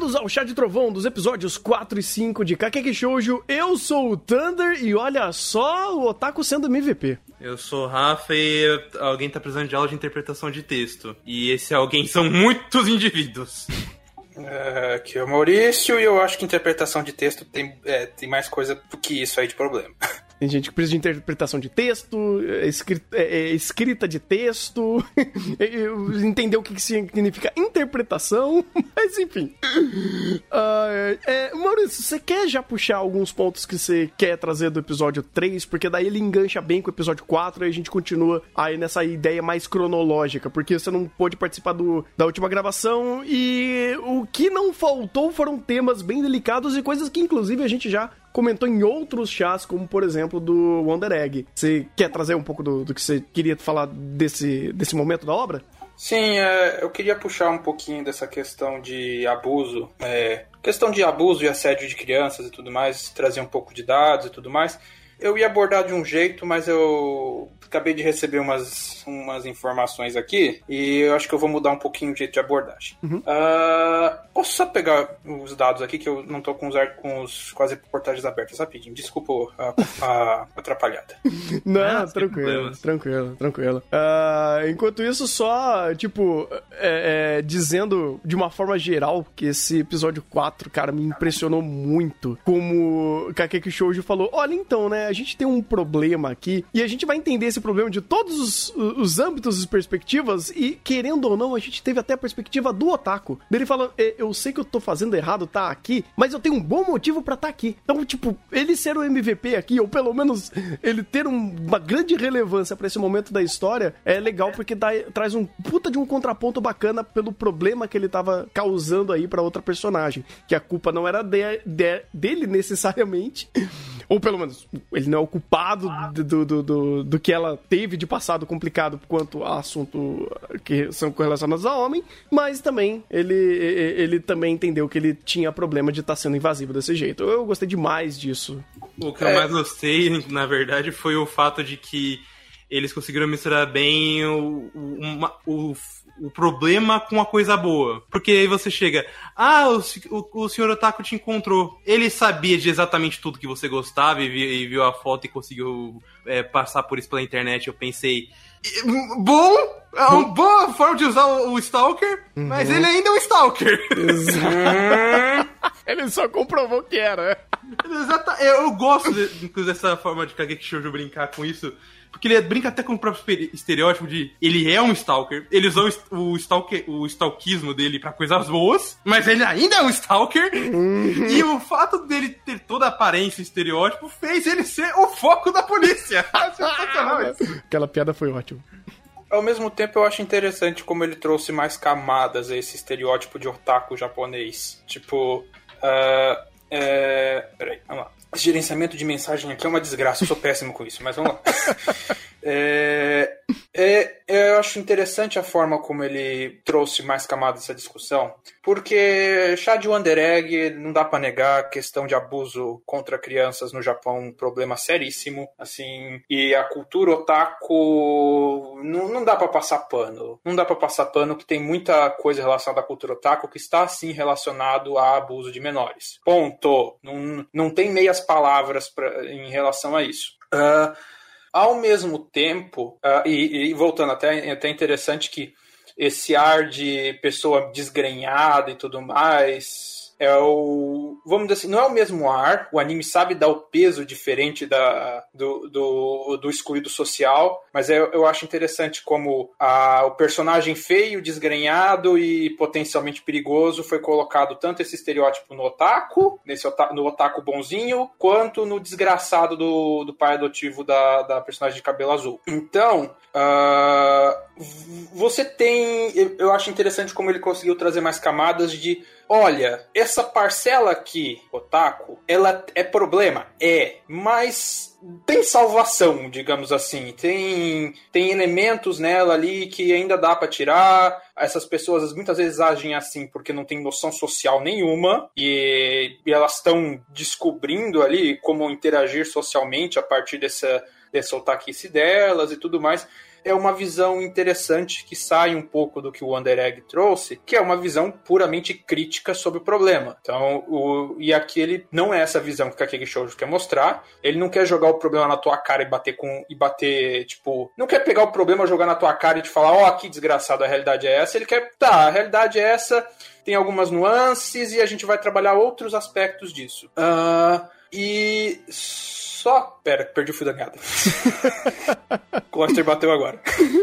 Bem-vindos ao Chá de Trovão dos episódios 4 e 5 de Kakeki Shoujo. Eu sou o Thunder e olha só o Otaku sendo MVP. Eu sou o Rafa e alguém tá precisando de aula de interpretação de texto. E esse alguém são muitos indivíduos. É, aqui é o Maurício e eu acho que interpretação de texto tem, é, tem mais coisa do que isso aí de problema. Tem gente que precisa de interpretação de texto, escrita, é, escrita de texto, entender o que significa interpretação, mas enfim. Uh, é, Maurício, você quer já puxar alguns pontos que você quer trazer do episódio 3? Porque daí ele engancha bem com o episódio 4 e a gente continua aí nessa ideia mais cronológica, porque você não pôde participar do, da última gravação e o que não faltou foram temas bem delicados e coisas que inclusive a gente já comentou em outros chás, como por exemplo do Wonder Egg. Você quer trazer um pouco do, do que você queria falar desse, desse momento da obra? Sim, é, eu queria puxar um pouquinho dessa questão de abuso, é, questão de abuso e assédio de crianças e tudo mais, trazer um pouco de dados e tudo mais. Eu ia abordar de um jeito, mas eu acabei de receber umas, umas informações aqui e eu acho que eu vou mudar um pouquinho o jeito de abordagem. Uhum. Uh, posso só pegar os dados aqui que eu não tô com os, com os quase portagens abertas rapidinho. Desculpa a, a atrapalhada. não, ah, tranquilo, tranquilo, tranquilo. Uh, enquanto isso, só, tipo, é, é, dizendo de uma forma geral que esse episódio 4, cara, me impressionou muito. Como Kakeki Shoujo falou, olha então, né, a gente tem um problema aqui e a gente vai entender esse problema de todos os, os âmbitos e perspectivas e, querendo ou não, a gente teve até a perspectiva do otaku. Dele falando, eu sei que eu tô fazendo errado tá aqui, mas eu tenho um bom motivo para estar tá aqui. Então, tipo, ele ser o MVP aqui, ou pelo menos ele ter um, uma grande relevância para esse momento da história, é legal porque dá, traz um puta de um contraponto bacana pelo problema que ele tava causando aí para outra personagem. Que a culpa não era de, de, dele necessariamente, ou pelo menos ele não é o culpado do, do, do, do, que ela teve de passado complicado quanto a assunto que são correlacionados ao homem, mas também ele, ele também entendeu que ele tinha problema de estar tá sendo invasivo desse jeito. Eu gostei demais disso. O que eu mais gostei, na verdade, foi o fato de que eles conseguiram misturar bem o, o, o o problema com a coisa boa. Porque aí você chega, ah, o, o, o senhor Otaku te encontrou. Ele sabia de exatamente tudo que você gostava e e viu a foto e conseguiu é, passar por isso pela internet. Eu pensei, bom, é uma boa forma de usar o, o Stalker, uhum. mas ele ainda é um Stalker. ele só comprovou que era. Exato. Eu gosto de, dessa forma de Kageki Shoujo brincar com isso porque ele brinca até com o próprio estereótipo de ele é um stalker, ele usou o, stalker, o stalkismo dele para coisas boas, mas ele ainda é um stalker. Uhum. E o fato dele ter toda a aparência e estereótipo fez ele ser o foco da polícia. Aquela piada foi ótima. Ao mesmo tempo, eu acho interessante como ele trouxe mais camadas a esse estereótipo de otaku japonês. Tipo, uh, é... peraí, vamos lá. Esse gerenciamento de mensagem aqui é uma desgraça, eu sou péssimo com isso, mas vamos lá. É, é, eu acho interessante a forma como ele trouxe mais camadas dessa discussão, porque chá de Wonder Egg, não dá para negar, a questão de abuso contra crianças no Japão um problema seríssimo, assim, e a cultura otaku não, não dá para passar pano. Não dá para passar pano que tem muita coisa relacionada à cultura otaku que está, sim, relacionado a abuso de menores. Ponto. Não, não tem meias palavras pra, em relação a isso. Uh, ao mesmo tempo, uh, e, e, voltando até, é até interessante que esse ar de pessoa desgrenhada e tudo mais é o. Vamos dizer assim, não é o mesmo ar. O anime sabe dar o peso diferente da, do, do, do excluído social, mas eu, eu acho interessante como a, o personagem feio, desgrenhado e potencialmente perigoso foi colocado tanto esse estereótipo no otaku, nesse otaku, no otaku bonzinho, quanto no desgraçado do, do pai adotivo da, da personagem de cabelo azul. Então, uh, você tem. Eu acho interessante como ele conseguiu trazer mais camadas de olha, essa parcela aqui, Otaku, ela é problema? É, mas tem salvação, digamos assim. Tem, tem elementos nela ali que ainda dá para tirar. Essas pessoas muitas vezes agem assim porque não tem noção social nenhuma e, e elas estão descobrindo ali como interagir socialmente a partir dessa, dessa otaquice delas e tudo mais. É uma visão interessante que sai um pouco do que o Under Egg trouxe, que é uma visão puramente crítica sobre o problema. Então, o, e aqui ele não é essa visão que o Kakegi Shoujo quer mostrar. Ele não quer jogar o problema na tua cara e bater com e bater, tipo, não quer pegar o problema, jogar na tua cara e te falar, ó, oh, que desgraçado, a realidade é essa. Ele quer, tá, a realidade é essa, tem algumas nuances e a gente vai trabalhar outros aspectos disso. Uh, e só. Pera, perdi o fio da meada. Cluster bateu agora.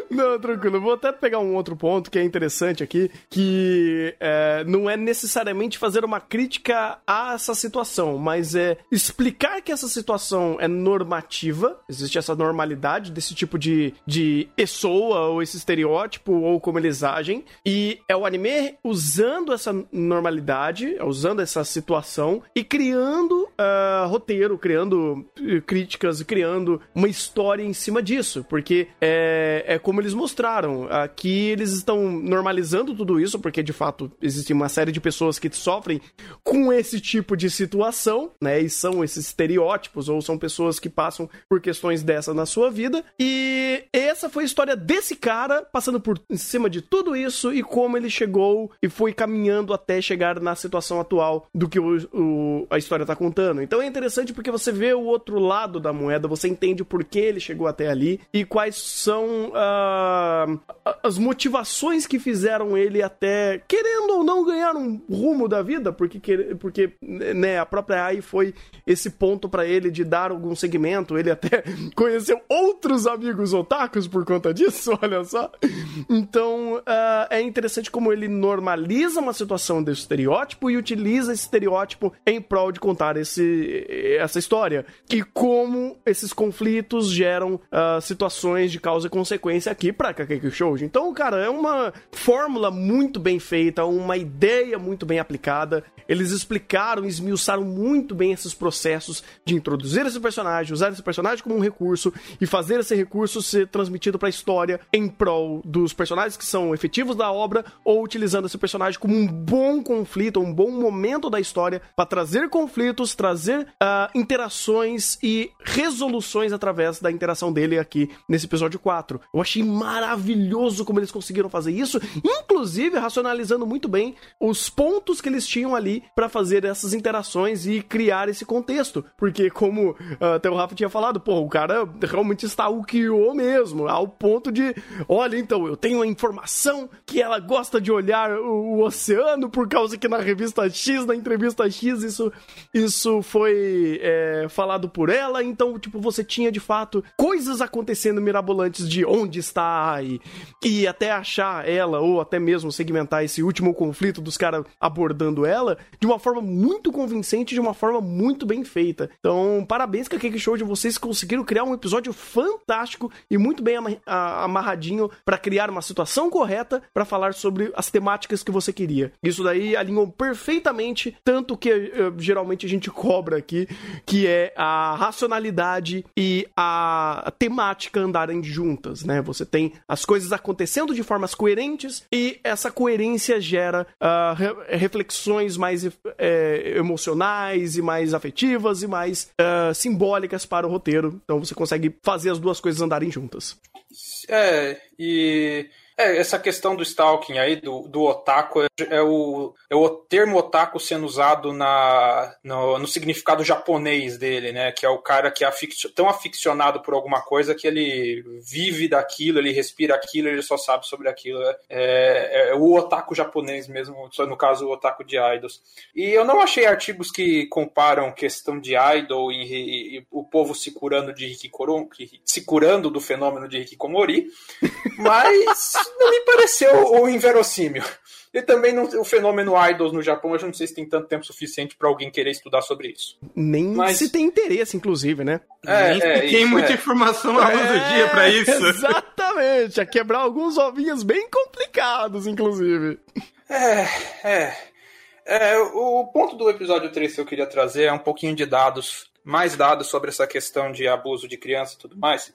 Não, tranquilo. Vou até pegar um outro ponto que é interessante aqui, que é, não é necessariamente fazer uma crítica a essa situação, mas é explicar que essa situação é normativa, existe essa normalidade desse tipo de, de pessoa ou esse estereótipo ou como eles agem, e é o anime usando essa normalidade, usando essa situação e criando uh, roteiro, criando críticas e criando uma história em cima disso, porque é, é como eles mostraram. Aqui eles estão normalizando tudo isso, porque de fato existe uma série de pessoas que sofrem com esse tipo de situação, né? E são esses estereótipos, ou são pessoas que passam por questões dessa na sua vida. E essa foi a história desse cara passando por em cima de tudo isso e como ele chegou e foi caminhando até chegar na situação atual do que o, o, a história tá contando. Então é interessante porque você vê o outro lado da moeda, você entende o porquê ele chegou até ali e quais são uh, as motivações que fizeram ele até, querendo ou não, ganhar um rumo da vida, porque, porque né, a própria AI foi esse ponto para ele de dar algum segmento, ele até conheceu outros amigos otakus por conta disso, olha só. Então uh, é interessante como ele normaliza uma situação desse estereótipo e utiliza esse estereótipo em prol de contar esse, essa história. E como esses conflitos geram uh, situações de causa e consequência aqui pra Kakeki Shoujo. Então, cara, é uma fórmula muito bem feita, uma ideia muito bem aplicada. Eles explicaram, esmiuçaram muito bem esses processos de introduzir esse personagem, usar esse personagem como um recurso e fazer esse recurso ser transmitido para a história em prol dos personagens que são efetivos da obra ou utilizando esse personagem como um bom conflito, um bom momento da história para trazer conflitos, trazer uh, interações e resoluções através da interação dele aqui nesse episódio 4. Eu achei maravilhoso como eles conseguiram fazer isso, inclusive racionalizando muito bem os pontos que eles tinham ali para fazer essas interações e criar esse contexto. Porque, como uh, até o Rafa tinha falado, pô, o cara realmente stalkeou mesmo, ao ponto de: olha, então, eu tenho a informação que ela gosta de olhar o, o oceano, por causa que na revista X, na entrevista X, isso, isso foi é, falado por ela. Então, tipo, você tinha de fato coisas acontecendo mirabolantes de onde está e, e até achar ela, ou até mesmo segmentar esse último conflito dos caras abordando ela de uma forma muito convincente, de uma forma muito bem feita. Então, parabéns, Cake Show, de vocês conseguiram criar um episódio fantástico e muito bem amarradinho para criar uma situação correta para falar sobre as temáticas que você queria. Isso daí alinhou perfeitamente tanto que uh, geralmente a gente cobra aqui, que é a racionalidade e a temática andarem juntas, né? Você tem as coisas acontecendo de formas coerentes e essa coerência gera uh, re reflexões mais uh, emocionais e mais afetivas e mais uh, simbólicas para o roteiro. Então você consegue fazer as duas coisas andarem juntas. É, e é, essa questão do stalking aí, do, do otaku, é, é, o, é o termo otaku sendo usado na, no, no significado japonês dele, né? Que é o cara que é afic, tão aficionado por alguma coisa que ele vive daquilo, ele respira aquilo, ele só sabe sobre aquilo. É, é, é o otaku japonês mesmo, no caso o otaku de idols. E eu não achei artigos que comparam questão de idol e, e, e o povo se curando de Hikikomori, se curando do fenômeno de Hikikomori, mas não me pareceu o inverossímil. E também não, o fenômeno idols no Japão, eu não sei se tem tanto tempo suficiente para alguém querer estudar sobre isso. Nem Mas... se tem interesse, inclusive, né? É, Nem é, tem muita é. informação à luz é, do dia para isso. Exatamente, a quebrar alguns ovinhos bem complicados, inclusive. É, é. é o ponto do episódio 3 que eu queria trazer é um pouquinho de dados, mais dados sobre essa questão de abuso de criança e tudo mais.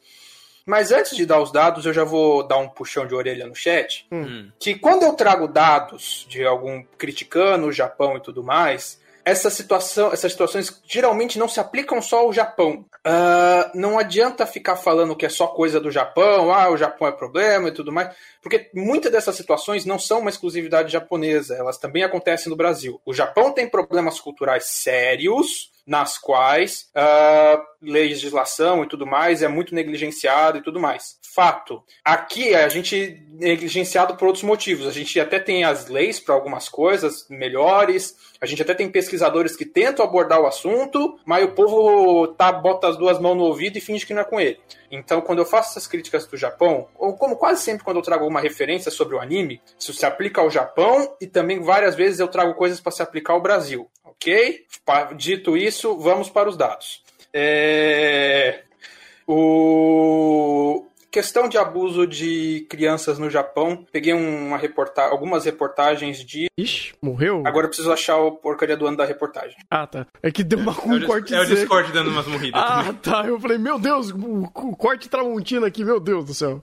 Mas antes de dar os dados, eu já vou dar um puxão de orelha no chat. Hum. Que quando eu trago dados de algum criticando o Japão e tudo mais, essa situação, essas situações geralmente não se aplicam só ao Japão. Uh, não adianta ficar falando que é só coisa do Japão, ah, o Japão é problema e tudo mais, porque muitas dessas situações não são uma exclusividade japonesa, elas também acontecem no Brasil. O Japão tem problemas culturais sérios, nas quais uh, legislação e tudo mais é muito negligenciado e tudo mais. Fato. Aqui a gente é negligenciado por outros motivos. A gente até tem as leis para algumas coisas melhores, a gente até tem pesquisadores que tentam abordar o assunto, mas o povo tá, bota as duas mãos no ouvido e finge que não é com ele. Então, quando eu faço essas críticas do Japão, ou como quase sempre quando eu trago alguma referência sobre o anime, isso se aplica ao Japão e também várias vezes eu trago coisas para se aplicar ao Brasil. Ok? Dito isso, vamos para os dados. É... O... Questão de abuso de crianças no Japão. Peguei uma reporta algumas reportagens de. Ixi, morreu? Agora eu preciso achar o porcaria do ano da reportagem. Ah, tá. É que deu uma, um é corte. É o Discord dando umas morridas. ah, também. tá. Eu falei, meu Deus, o, o corte tramontina aqui, meu Deus do céu.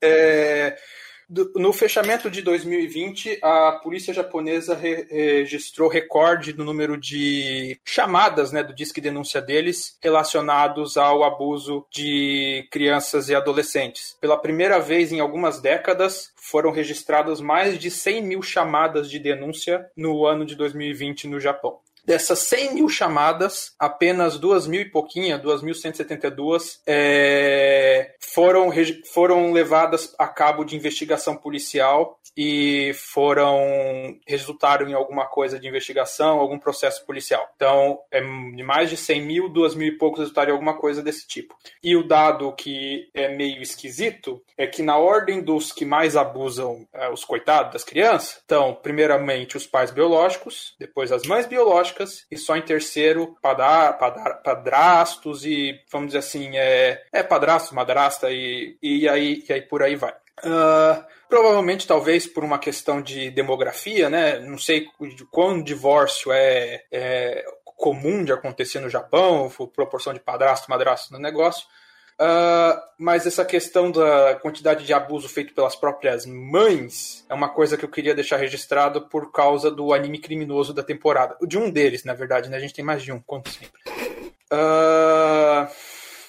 É. No fechamento de 2020, a polícia japonesa re registrou recorde no número de chamadas né, do Disque Denúncia deles relacionados ao abuso de crianças e adolescentes. Pela primeira vez em algumas décadas, foram registradas mais de 100 mil chamadas de denúncia no ano de 2020 no Japão. Dessas 100 mil chamadas, apenas 2 mil e pouquinha, 2.172, é, foram, foram levadas a cabo de investigação policial e foram resultaram em alguma coisa de investigação, algum processo policial. Então, é mais de 100 mil, 2 mil e poucos resultaram em alguma coisa desse tipo. E o dado que é meio esquisito é que na ordem dos que mais abusam é, os coitados das crianças, então, primeiramente os pais biológicos, depois as mães biológicas, e só em terceiro padar, padar, padrastos e, vamos dizer assim, é, é padrasto, madrasta e, e, aí, e aí por aí vai. Uh, provavelmente, talvez por uma questão de demografia, né? Não sei quão divórcio é, é comum de acontecer no Japão, proporção de padrasto, madrasto no negócio. Uh, mas essa questão da quantidade de abuso feito pelas próprias mães é uma coisa que eu queria deixar registrado por causa do anime criminoso da temporada. De um deles, na verdade, né? A gente tem mais de um, como sempre. Uh,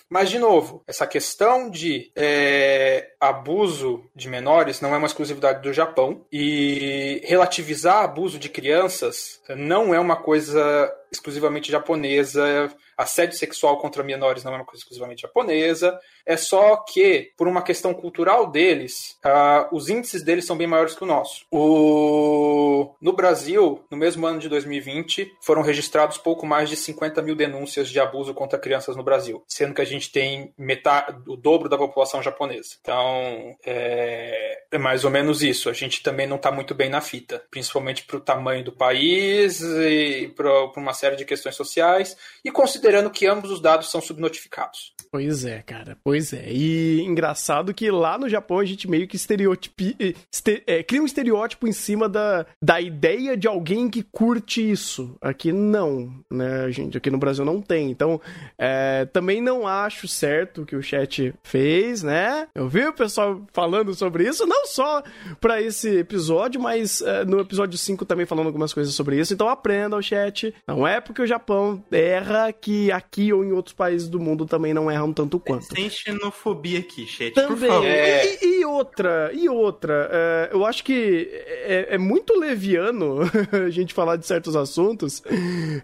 mas, de novo, essa questão de é, abuso de menores não é uma exclusividade do Japão e relativizar abuso de crianças não é uma coisa exclusivamente japonesa assédio sexual contra menores não é uma coisa exclusivamente japonesa, é só que, por uma questão cultural deles, uh, os índices deles são bem maiores que o nosso. O... No Brasil, no mesmo ano de 2020, foram registrados pouco mais de 50 mil denúncias de abuso contra crianças no Brasil, sendo que a gente tem metade, o dobro da população japonesa. Então, é, é mais ou menos isso. A gente também não está muito bem na fita, principalmente para o tamanho do país e para uma série de questões sociais, e considerando que ambos os dados são subnotificados. Pois é, cara, pois é. E engraçado que lá no Japão a gente meio que estereotipi, este, é, cria um estereótipo em cima da, da ideia de alguém que curte isso. Aqui não, né, gente? Aqui no Brasil não tem. Então, é, também não acho certo o que o chat fez, né? Eu vi o pessoal falando sobre isso, não só para esse episódio, mas é, no episódio 5 também falando algumas coisas sobre isso. Então aprenda o chat. Não é porque o Japão erra que aqui ou em outros países do mundo também não erram tanto quanto. Tem xenofobia aqui, chat, também. por favor. É... E, e, outra, e outra, é, eu acho que é, é muito leviano a gente falar de certos assuntos,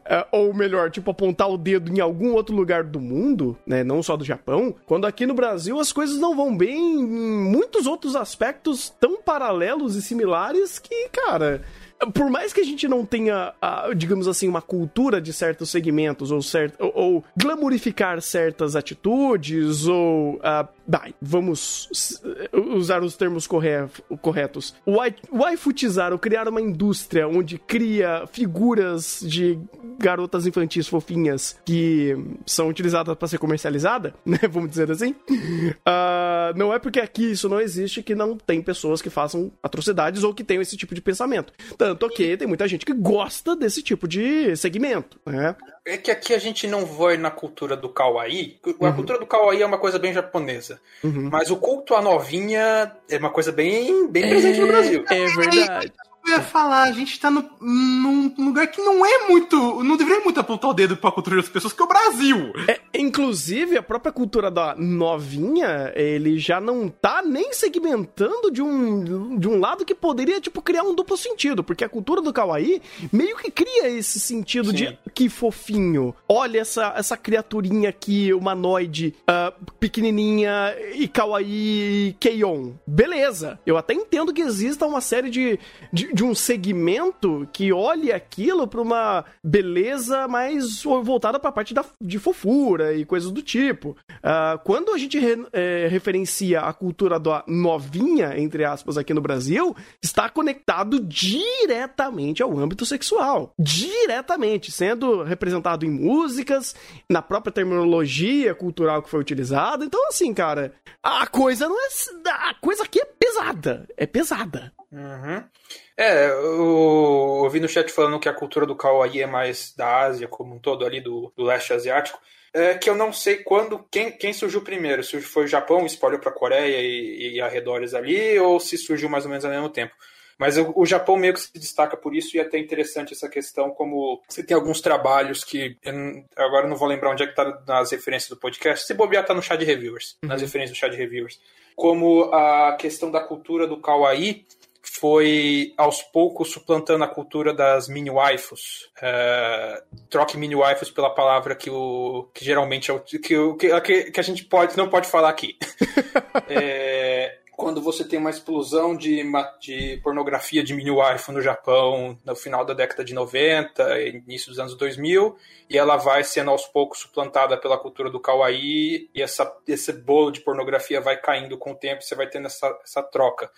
é, ou melhor, tipo, apontar o dedo em algum outro lugar do mundo, né, não só do Japão, quando aqui no Brasil as coisas não vão bem em muitos outros aspectos tão paralelos e similares que, cara por mais que a gente não tenha, digamos assim, uma cultura de certos segmentos, ou, cert, ou, ou glamorificar certas atitudes, ou. Vamos usar os termos corretos. Waifutizar, ou criar uma indústria onde cria figuras de garotas infantis fofinhas que são utilizadas para ser comercializada, né? Vamos dizer assim. Uh, não é porque aqui isso não existe que não tem pessoas que façam atrocidades ou que tenham esse tipo de pensamento. Tanto que tem muita gente que gosta desse tipo de segmento, né? É que aqui a gente não vai na cultura do kawaii. A uhum. cultura do kawaii é uma coisa bem japonesa. Uhum. Mas o culto à novinha é uma coisa bem, bem presente é, no Brasil. É verdade. Eu ia falar, a gente tá no, num lugar que não é muito. Não deveria muito apontar o dedo pra cultura das pessoas, que é o Brasil. É, inclusive, a própria cultura da novinha, ele já não tá nem segmentando de um, de um lado que poderia, tipo, criar um duplo sentido. Porque a cultura do Kawaii meio que cria esse sentido Sim. de que fofinho. Olha essa, essa criaturinha aqui, humanoide, uh, pequenininha e Kawaii Keion. Beleza. Eu até entendo que exista uma série de, de, de um segmento que olhe aquilo pra uma beleza mais voltada pra parte da, de fofura e coisas do tipo. Uh, quando a gente re, é, referencia a cultura da novinha, entre aspas, aqui no Brasil, está conectado diretamente ao âmbito sexual. Diretamente, sendo representado em músicas, na própria terminologia cultural que foi utilizada. Então, assim, cara, a coisa não é. A coisa aqui é pesada. É pesada. Uhum. É, eu ouvi no chat falando que a cultura do Kawaii é mais da Ásia como um todo, ali do, do leste asiático. É, que eu não sei quando, quem, quem surgiu primeiro, se foi o Japão, espalhou para a Coreia e, e arredores ali, ou se surgiu mais ou menos ao mesmo tempo. Mas o, o, Japão meio que se destaca por isso, e é até interessante essa questão, como você tem alguns trabalhos que. Eu, agora não vou lembrar onde é que tá nas referências do podcast. Se bobear, tá no chá de reviewers, uhum. nas referências do chá de reviewers. Como a questão da cultura do Kawaii foi aos poucos suplantando a cultura das mini waifus. É, troque mini waifus pela palavra que, o, que geralmente é o que, que, que a gente pode não pode falar aqui. é, quando você tem uma explosão de, de pornografia de mini waifu no Japão no final da década de 90, início dos anos 2000, e ela vai sendo aos poucos suplantada pela cultura do kawaii, e essa, esse bolo de pornografia vai caindo com o tempo, você vai tendo essa, essa troca.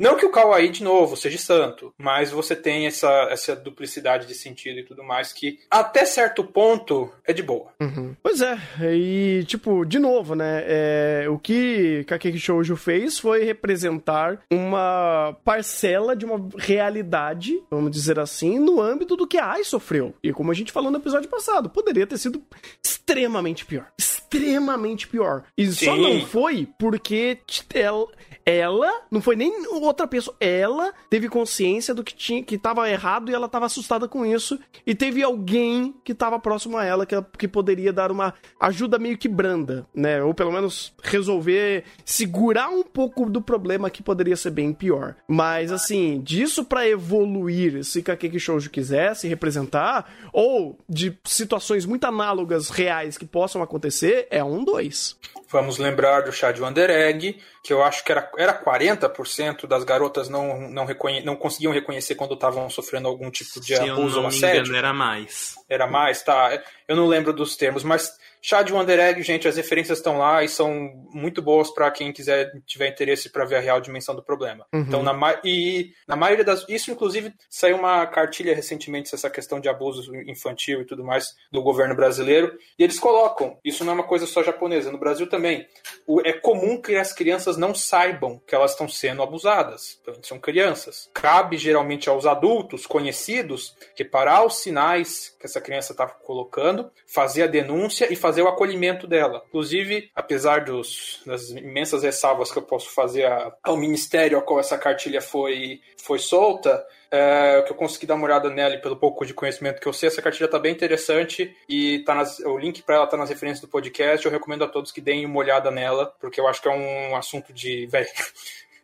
Não que o Kawaii, de novo, seja santo, mas você tem essa, essa duplicidade de sentido e tudo mais que, até certo ponto, é de boa. Uhum. Pois é, e, tipo, de novo, né? É, o que Kakeki Shoujo fez foi representar uma parcela de uma realidade, vamos dizer assim, no âmbito do que a AI sofreu. E como a gente falou no episódio passado, poderia ter sido extremamente pior. Extremamente pior. E Sim. só não foi porque ela ela, não foi nem outra pessoa, ela teve consciência do que tinha, que tava errado e ela tava assustada com isso. E teve alguém que tava próximo a ela que, que poderia dar uma ajuda meio que branda, né? Ou pelo menos resolver, segurar um pouco do problema que poderia ser bem pior. Mas assim, disso para evoluir, se Kakeki Shoujo quisesse representar, ou de situações muito análogas reais que possam acontecer, é um dois. Vamos lembrar do chá de Wonder Egg, que eu acho que era, era 40% das garotas não, não, reconhe, não conseguiam reconhecer quando estavam sofrendo algum tipo de Se abuso ou assédio. Engano, era mais. Era mais, tá. Eu não lembro dos termos, mas Chá de Wonder Egg, gente, as referências estão lá e são muito boas para quem quiser tiver interesse para ver a real dimensão do problema. Uhum. Então, na, e na maioria das. Isso, inclusive, saiu uma cartilha recentemente, essa questão de abuso infantil e tudo mais do governo brasileiro. E eles colocam, isso não é uma coisa só japonesa, no Brasil também. O, é comum que as crianças não saibam que elas estão sendo abusadas. Então, são crianças. Cabe geralmente aos adultos conhecidos reparar os sinais que essa criança está colocando, fazer a denúncia e fazer fazer o acolhimento dela. Inclusive, apesar dos, das imensas ressalvas que eu posso fazer ao ministério ao qual essa cartilha foi, foi solta, é, que eu consegui dar uma olhada nela e pelo pouco de conhecimento que eu sei, essa cartilha está bem interessante e tá nas, o link para ela está nas referências do podcast. Eu recomendo a todos que deem uma olhada nela, porque eu acho que é um assunto de. Véio,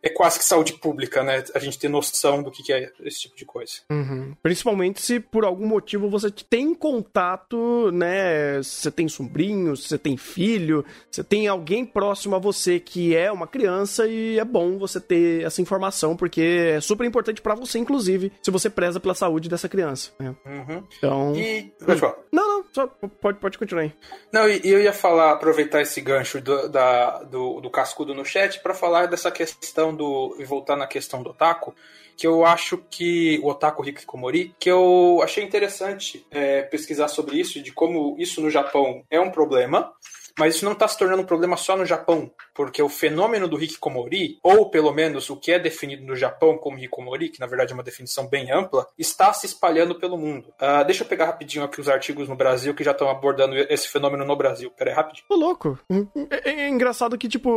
é quase que saúde pública, né? A gente ter noção do que é esse tipo de coisa. Uhum. Principalmente se por algum motivo você tem contato, né? Você tem sobrinho, você tem filho, você tem alguém próximo a você que é uma criança e é bom você ter essa informação, porque é super importante para você, inclusive, se você preza pela saúde dessa criança. Né? Uhum. Então. E. Hum. Não, não, só pode, pode continuar aí. Não, e eu ia falar, aproveitar esse gancho do, da, do, do cascudo no chat para falar dessa questão e voltar na questão do otaku, que eu acho que. o otaku Hikikomori, que eu achei interessante é, pesquisar sobre isso, de como isso no Japão é um problema. Mas isso não está se tornando um problema só no Japão, porque o fenômeno do hikikomori, ou pelo menos o que é definido no Japão como hikikomori, que na verdade é uma definição bem ampla, está se espalhando pelo mundo. Uh, deixa eu pegar rapidinho aqui os artigos no Brasil que já estão abordando esse fenômeno no Brasil. Pera aí, rapidinho. Louco. É, é, engraçado que, tipo,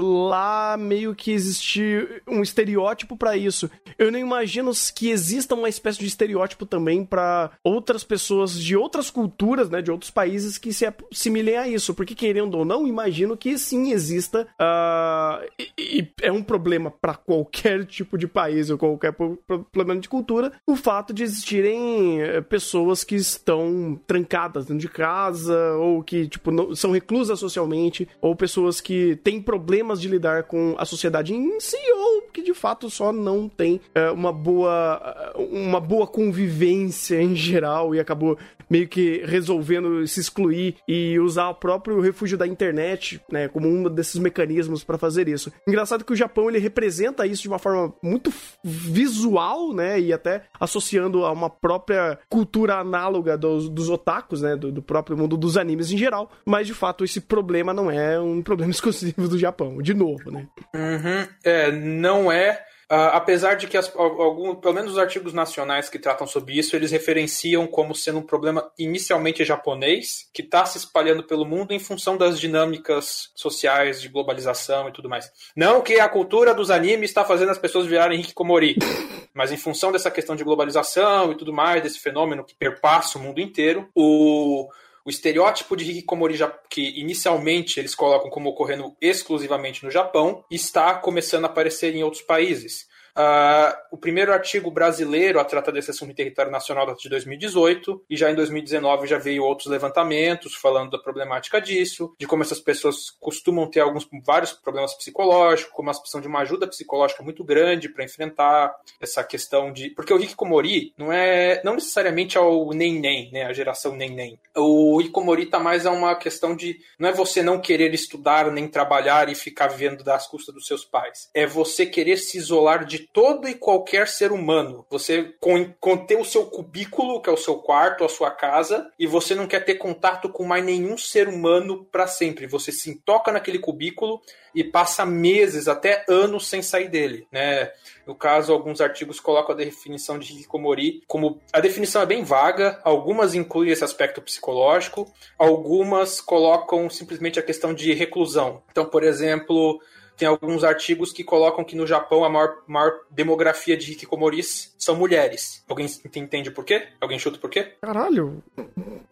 lá meio que existe um estereótipo para isso. Eu não imagino que exista uma espécie de estereótipo também para outras pessoas de outras culturas, né, de outros países que se assimilem a isso. Porque, querendo ou não, imagino que sim exista. Uh, e, e, é um problema para qualquer tipo de país ou qualquer problema de cultura o fato de existirem eh, pessoas que estão trancadas dentro de casa ou que, tipo, não, são reclusas socialmente ou pessoas que têm problemas de lidar com a sociedade em si ou que de fato só não tem uh, uma boa uma boa convivência em geral e acabou meio que resolvendo se excluir e usar o próprio refúgio da internet, né, como um desses mecanismos para fazer isso. Engraçado que o Japão ele representa isso de uma forma muito visual, né, e até associando a uma própria cultura análoga dos, dos otakus, né, do, do próprio mundo dos animes em geral. Mas de fato esse problema não é um problema exclusivo do Japão, de novo, né? Uhum. É, não é apesar de que as, algum, pelo menos os artigos nacionais que tratam sobre isso, eles referenciam como sendo um problema inicialmente japonês, que está se espalhando pelo mundo em função das dinâmicas sociais de globalização e tudo mais. Não que a cultura dos animes está fazendo as pessoas virarem hikikomori, mas em função dessa questão de globalização e tudo mais, desse fenômeno que perpassa o mundo inteiro, o o estereótipo de hikikomori que inicialmente eles colocam como ocorrendo exclusivamente no Japão está começando a aparecer em outros países. Uh, o primeiro artigo brasileiro a tratar desse assunto em território nacional data de 2018, e já em 2019 já veio outros levantamentos falando da problemática disso, de como essas pessoas costumam ter alguns vários problemas psicológicos, como elas precisam de uma ajuda psicológica muito grande para enfrentar essa questão de. Porque o Hikikomori não é não necessariamente ao nem-nem, né? A geração nem-nem. O Hikikomori tá mais a uma questão de. Não é você não querer estudar nem trabalhar e ficar vivendo das custas dos seus pais. É você querer se isolar de todo e qualquer ser humano. Você conter o seu cubículo, que é o seu quarto, a sua casa, e você não quer ter contato com mais nenhum ser humano para sempre. Você se toca naquele cubículo e passa meses, até anos sem sair dele, né? No caso, alguns artigos colocam a definição de hikikomori como a definição é bem vaga, algumas incluem esse aspecto psicológico, algumas colocam simplesmente a questão de reclusão. Então, por exemplo, tem alguns artigos que colocam que no Japão a maior, maior demografia de hikikomoris são mulheres. Alguém entende por quê? Alguém chuta por quê? Caralho,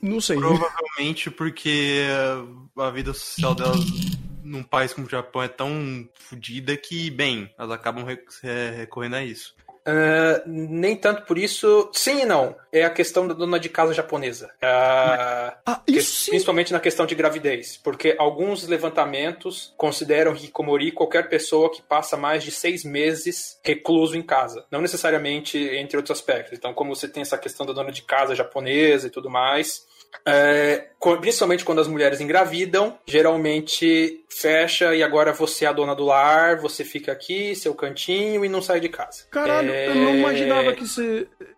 não sei. Provavelmente porque a vida social delas num país como o Japão é tão fodida que, bem, elas acabam recorrendo a isso. Uh, nem tanto por isso. Sim e não. É a questão da dona de casa japonesa. Uh, ah, isso que, principalmente na questão de gravidez. Porque alguns levantamentos consideram hikikomori qualquer pessoa que passa mais de seis meses recluso em casa. Não necessariamente entre outros aspectos. Então, como você tem essa questão da dona de casa japonesa e tudo mais, é, principalmente quando as mulheres engravidam, geralmente fecha e agora você é a dona do lar, você fica aqui, seu cantinho e não sai de casa. Caralho, é... eu não imaginava que isso.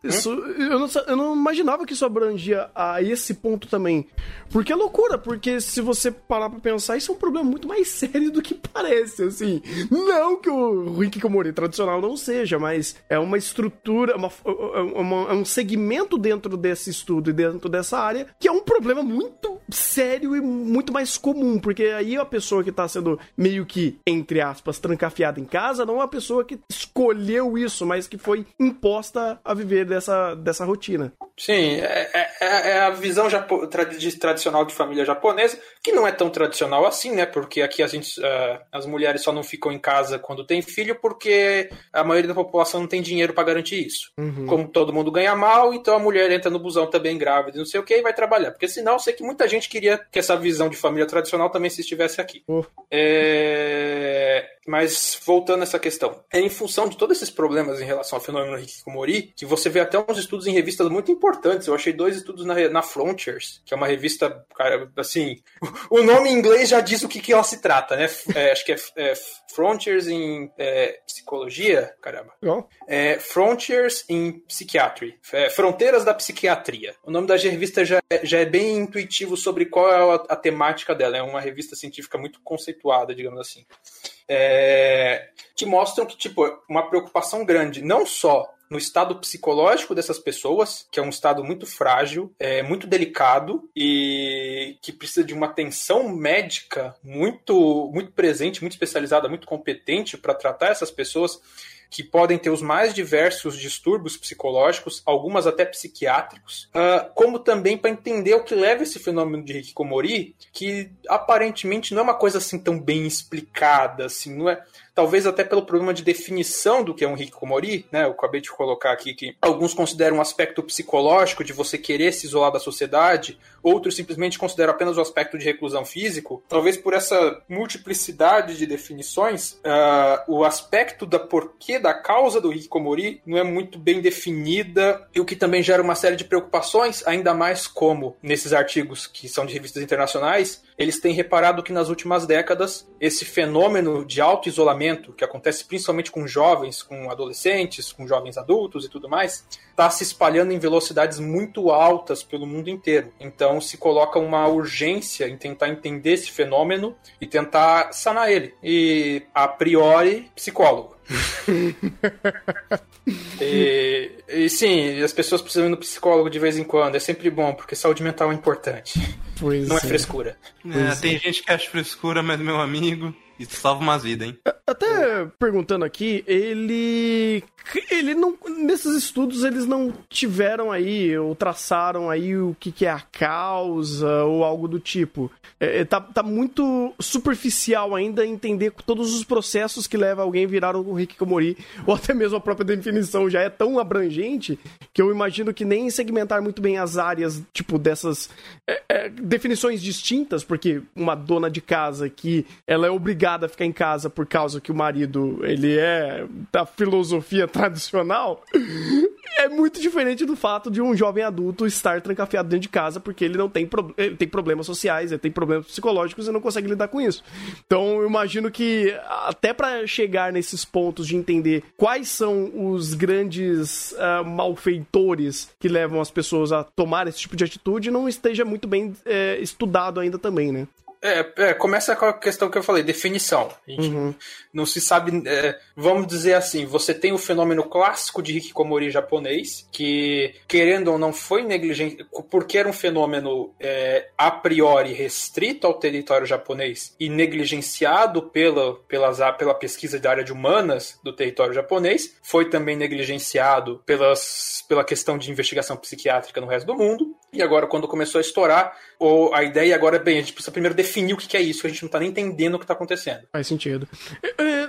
isso hum? eu, não, eu não imaginava que isso abrangia a esse ponto também. Porque é loucura, porque se você parar pra pensar, isso é um problema muito mais sério do que parece, assim. Não que o Rick Komori tradicional não seja, mas é uma estrutura, uma, uma, é um segmento dentro desse estudo e dentro dessa área que é um problema muito sério e muito mais comum, porque aí a pessoa que tá sendo meio que, entre aspas, trancafiada em casa, não é uma pessoa que escolheu isso, mas que foi imposta a viver dessa, dessa rotina. Sim, é, é, é a visão japo tradicional de família japonesa, que não é tão tradicional assim, né? Porque aqui a gente, uh, as mulheres só não ficam em casa quando tem filho, porque a maioria da população não tem dinheiro para garantir isso. Uhum. Como todo mundo ganha mal, então a mulher entra no busão também grávida, não sei o que, e vai trabalhar trabalhar. Porque senão eu sei que muita gente queria que essa visão de família tradicional também se estivesse aqui. Uh. É... Mas voltando a essa questão, é em função de todos esses problemas em relação ao fenômeno Hikikomori que você vê até uns estudos em revistas muito importantes. Eu achei dois estudos na, na Frontiers, que é uma revista, cara, assim, o nome em inglês já diz o que, que ela se trata, né? É, acho que é, é Frontiers em é, Psicologia, caramba. É, Frontiers in Psychiatry, é, Fronteiras da Psiquiatria. O nome da revista já, é, já é bem intuitivo sobre qual é a, a temática dela. É uma revista científica muito conceituada, digamos assim. É, que mostram que, tipo, uma preocupação grande, não só no estado psicológico dessas pessoas, que é um estado muito frágil, é muito delicado e que precisa de uma atenção médica muito muito presente, muito especializada, muito competente para tratar essas pessoas que podem ter os mais diversos distúrbios psicológicos, algumas até psiquiátricos, uh, como também para entender o que leva esse fenômeno de hikikomori, que aparentemente não é uma coisa assim tão bem explicada, assim, não é talvez até pelo problema de definição do que é um hikikomori, né? Eu acabei de colocar aqui que alguns consideram um aspecto psicológico de você querer se isolar da sociedade, outros simplesmente consideram apenas o aspecto de reclusão físico. Talvez por essa multiplicidade de definições, uh, o aspecto da porquê da causa do hikikomori não é muito bem definida e o que também gera uma série de preocupações, ainda mais como nesses artigos que são de revistas internacionais, eles têm reparado que nas últimas décadas esse fenômeno de auto-isolamento, que acontece principalmente com jovens, com adolescentes, com jovens adultos e tudo mais, está se espalhando em velocidades muito altas pelo mundo inteiro. Então se coloca uma urgência em tentar entender esse fenômeno e tentar sanar ele. E a priori, psicólogo. e, e, sim, as pessoas precisam ir no psicólogo de vez em quando. É sempre bom, porque saúde mental é importante. Pois não é, é frescura. É, tem é. gente que acha frescura, mas meu amigo, isso salva umas vidas, hein? Até perguntando aqui, ele. Ele não. Nesses estudos, eles não tiveram aí, ou traçaram aí o que, que é a causa, ou algo do tipo. É, é tá, tá muito superficial ainda entender todos os processos que levam alguém a virar um Hikikomori, ou até mesmo a própria definição já é tão abrangente que eu imagino que nem segmentar muito bem as áreas, tipo, dessas é, é, definições distintas, porque uma dona de casa que ela é obrigada a ficar em casa por causa que o marido ele é da filosofia tradicional, é muito diferente do fato de um jovem adulto estar trancafiado dentro de casa porque ele não tem, pro... ele tem problemas sociais, ele tem problemas psicológicos e não consegue lidar com isso. Então eu imagino que até para chegar nesses pontos de entender quais são os grandes uh, malfeitores que levam as pessoas a tomar esse tipo de atitude não esteja muito bem é, estudado ainda também, né? É, é, começa com a questão que eu falei, definição. A gente uhum. não se sabe. É, vamos dizer assim, você tem o fenômeno clássico de Hikikomori japonês, que, querendo ou não, foi negligente, porque era um fenômeno é, a priori restrito ao território japonês e negligenciado pela, pelas, pela pesquisa da área de humanas do território japonês, foi também negligenciado pelas, pela questão de investigação psiquiátrica no resto do mundo. E agora, quando começou a estourar, ou a ideia agora é bem, a gente precisa primeiro definir o que é isso, que a gente não está nem entendendo o que está acontecendo. Faz sentido.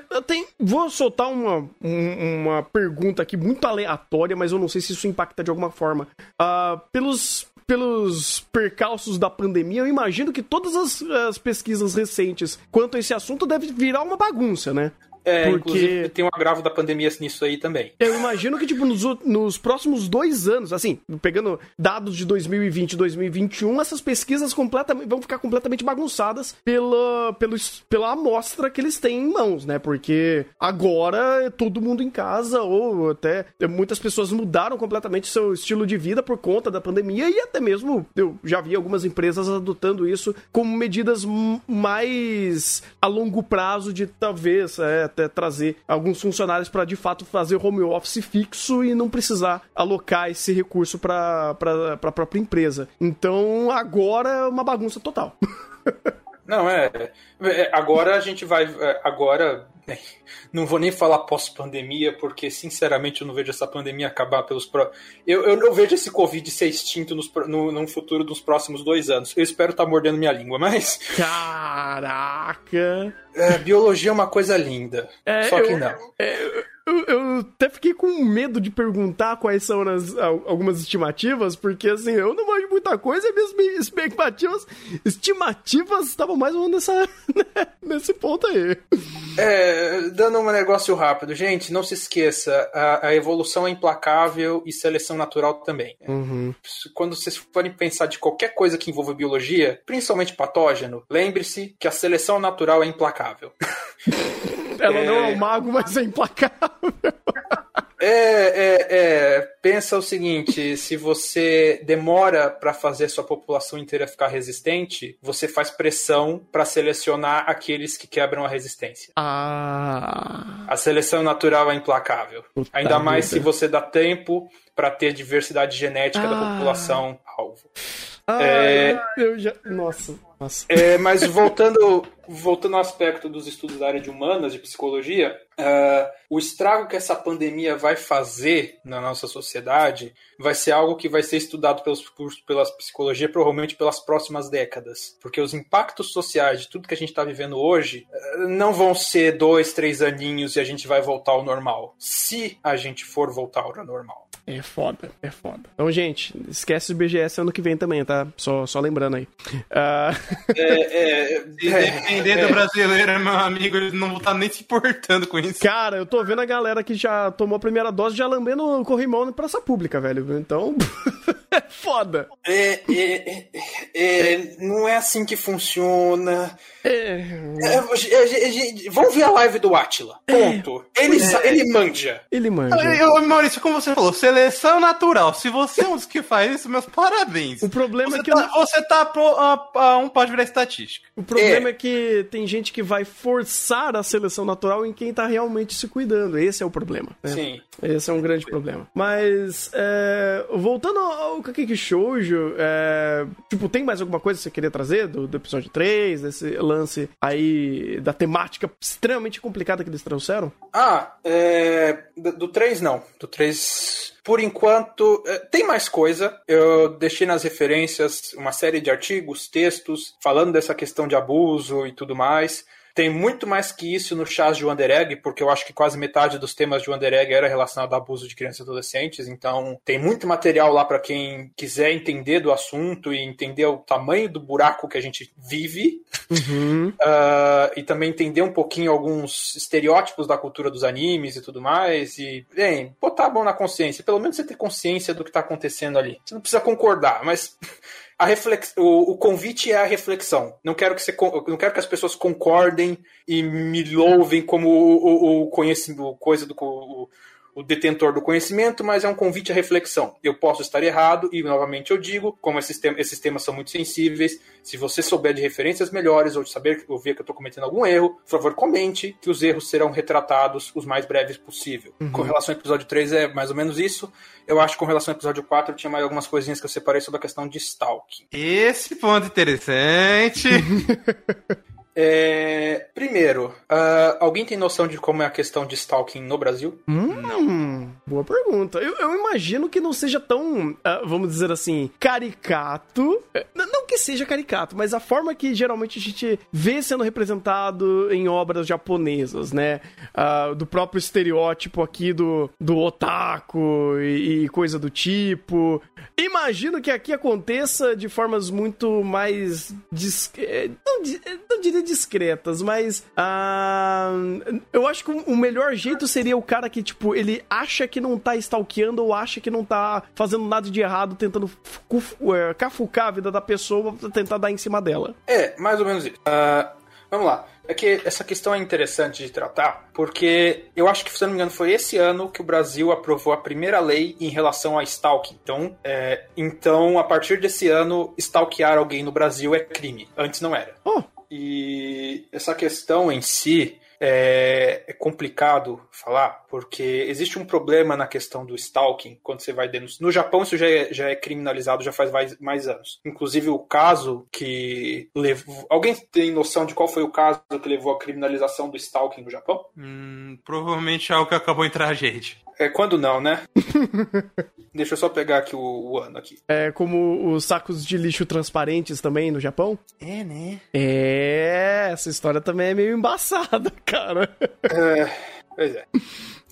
Eu, tenho, vou soltar uma, uma pergunta aqui muito aleatória, mas eu não sei se isso impacta de alguma forma. Uh, pelos, pelos percalços da pandemia, eu imagino que todas as, as, pesquisas recentes quanto a esse assunto devem virar uma bagunça, né? É, porque... inclusive tem um agravo da pandemia nisso aí também. Eu imagino que, tipo, nos, nos próximos dois anos, assim, pegando dados de 2020 e 2021, essas pesquisas completamente, vão ficar completamente bagunçadas pela, pelo, pela amostra que eles têm em mãos, né? Porque agora é todo mundo em casa, ou até muitas pessoas mudaram completamente seu estilo de vida por conta da pandemia, e até mesmo eu já vi algumas empresas adotando isso como medidas mais a longo prazo de talvez é, até trazer alguns funcionários para de fato fazer home office fixo e não precisar alocar esse recurso para a própria empresa. Então agora é uma bagunça total. Não, é, é. Agora a gente vai. É, agora. Não vou nem falar pós-pandemia, porque sinceramente eu não vejo essa pandemia acabar pelos. Pro... Eu, eu não vejo esse Covid ser extinto nos, no, no futuro dos próximos dois anos. Eu espero estar tá mordendo minha língua, mas. Caraca! É, biologia é uma coisa linda. É, só que eu, não. É, eu, eu, até fiquei com medo de perguntar quais são as, algumas estimativas, porque assim, eu não manjo muita coisa e minhas expectativas, estimativas estavam mais ou menos nessa, né, nesse ponto aí. É, dando um negócio rápido. Gente, não se esqueça, a, a evolução é implacável e seleção natural também. Uhum. Quando vocês forem pensar de qualquer coisa que envolva biologia, principalmente patógeno, lembre-se que a seleção natural é implacável. Ela é... não é um mago, mas é implacável. É, é, é, pensa o seguinte: se você demora para fazer sua população inteira ficar resistente, você faz pressão para selecionar aqueles que quebram a resistência. Ah. A seleção natural é implacável. Puta Ainda mais vida. se você dá tempo para ter diversidade genética ah. da população alvo. Ah, é... eu já. Nossa. nossa. É, mas voltando, voltando ao aspecto dos estudos da área de humanas, de psicologia, uh, o estrago que essa pandemia vai fazer na nossa sociedade vai ser algo que vai ser estudado pelos cursos pela psicologia provavelmente pelas próximas décadas. Porque os impactos sociais de tudo que a gente está vivendo hoje uh, não vão ser dois, três aninhos e a gente vai voltar ao normal. Se a gente for voltar ao normal. É foda, é foda. Então, gente, esquece o BGS ano que vem também, tá? Só, só lembrando aí. Uh... É, é, Se depender é, do brasileiro, meu amigo, eles não tá nem se importando com isso. Cara, eu tô vendo a galera que já tomou a primeira dose já lambendo o corrimão na praça pública, velho. Então, é foda. É, é, é, é, não é assim que funciona. É. é vamos ver a live do Atila. Ponto. Ele, ele manja. Ele manja. Eu, Maurício, como você falou, seleção natural. Se você é um dos que faz isso, meus parabéns. O problema você é que. Tá, eu... Você tá pro, a, um pode virar estatística. O problema é. que tem gente que vai forçar a seleção natural em quem tá realmente se cuidando. Esse é o problema. Né? Sim. Esse é um grande problema. Mas, voltando ao Kakeki Shoujo, é, tipo, tem mais alguma coisa que você queria trazer do, do episódio 3, desse lance aí da temática extremamente complicada que eles trouxeram? Ah, é, do 3 não. Do 3 por enquanto, é, tem mais coisa. Eu deixei nas referências uma série de artigos, textos, falando dessa questão de abuso e tudo mais. Tem muito mais que isso no chás de Wonder Egg, porque eu acho que quase metade dos temas de Wonder Egg era relacionado a abuso de crianças e adolescentes. Então, tem muito material lá para quem quiser entender do assunto e entender o tamanho do buraco que a gente vive. Uhum. Uh, e também entender um pouquinho alguns estereótipos da cultura dos animes e tudo mais. E, bem, botar a mão na consciência. Pelo menos você ter consciência do que está acontecendo ali. Você não precisa concordar, mas a reflex... o, o, convite é a reflexão. Não quero que você, não quero que as pessoas concordem e me louvem como o, o, o conhecimento, coisa do o, o detentor do conhecimento, mas é um convite à reflexão. Eu posso estar errado, e novamente eu digo, como esses, tem esses temas são muito sensíveis, se você souber de referências melhores ou de saber ou ver que eu estou cometendo algum erro, por favor, comente que os erros serão retratados os mais breves possível. Uhum. Com relação ao episódio 3 é mais ou menos isso. Eu acho que com relação ao episódio 4 tinha mais algumas coisinhas que eu separei sobre a questão de stalking. Esse ponto interessante. É, primeiro, uh, alguém tem noção de como é a questão de stalking no Brasil? Hum, boa pergunta. Eu, eu, imagino que não seja tão, uh, vamos dizer assim, caricato. É, não que seja caricato, mas a forma que geralmente a gente vê sendo representado em obras japonesas, né? Uh, do próprio estereótipo aqui do, do otaku e, e coisa do tipo. Imagino que aqui aconteça de formas muito mais. Dis... É, não, não diria discretas, mas. Uh, eu acho que o melhor jeito seria o cara que, tipo, ele acha que não tá stalkeando ou acha que não tá fazendo nada de errado, tentando é, cafucar a vida da pessoa pra tentar dar em cima dela. É, mais ou menos isso. Uh, vamos lá. É que essa questão é interessante de tratar, porque eu acho que, se não me engano, foi esse ano que o Brasil aprovou a primeira lei em relação a stalking. Então, é, então a partir desse ano, stalkear alguém no Brasil é crime. Antes não era. Oh. E essa questão em si é, é, complicado falar, porque existe um problema na questão do stalking, quando você vai denunciar. No Japão isso já é, já é criminalizado já faz mais, mais anos. Inclusive o caso que levou. Alguém tem noção de qual foi o caso que levou à criminalização do stalking no Japão? Hum, provavelmente é algo que acabou em tragédia. É quando não, né? Deixa eu só pegar aqui o, o, ano aqui. É como os sacos de lixo transparentes também no Japão? É, né? É, essa história também é meio embaçada, cara. É, pois é.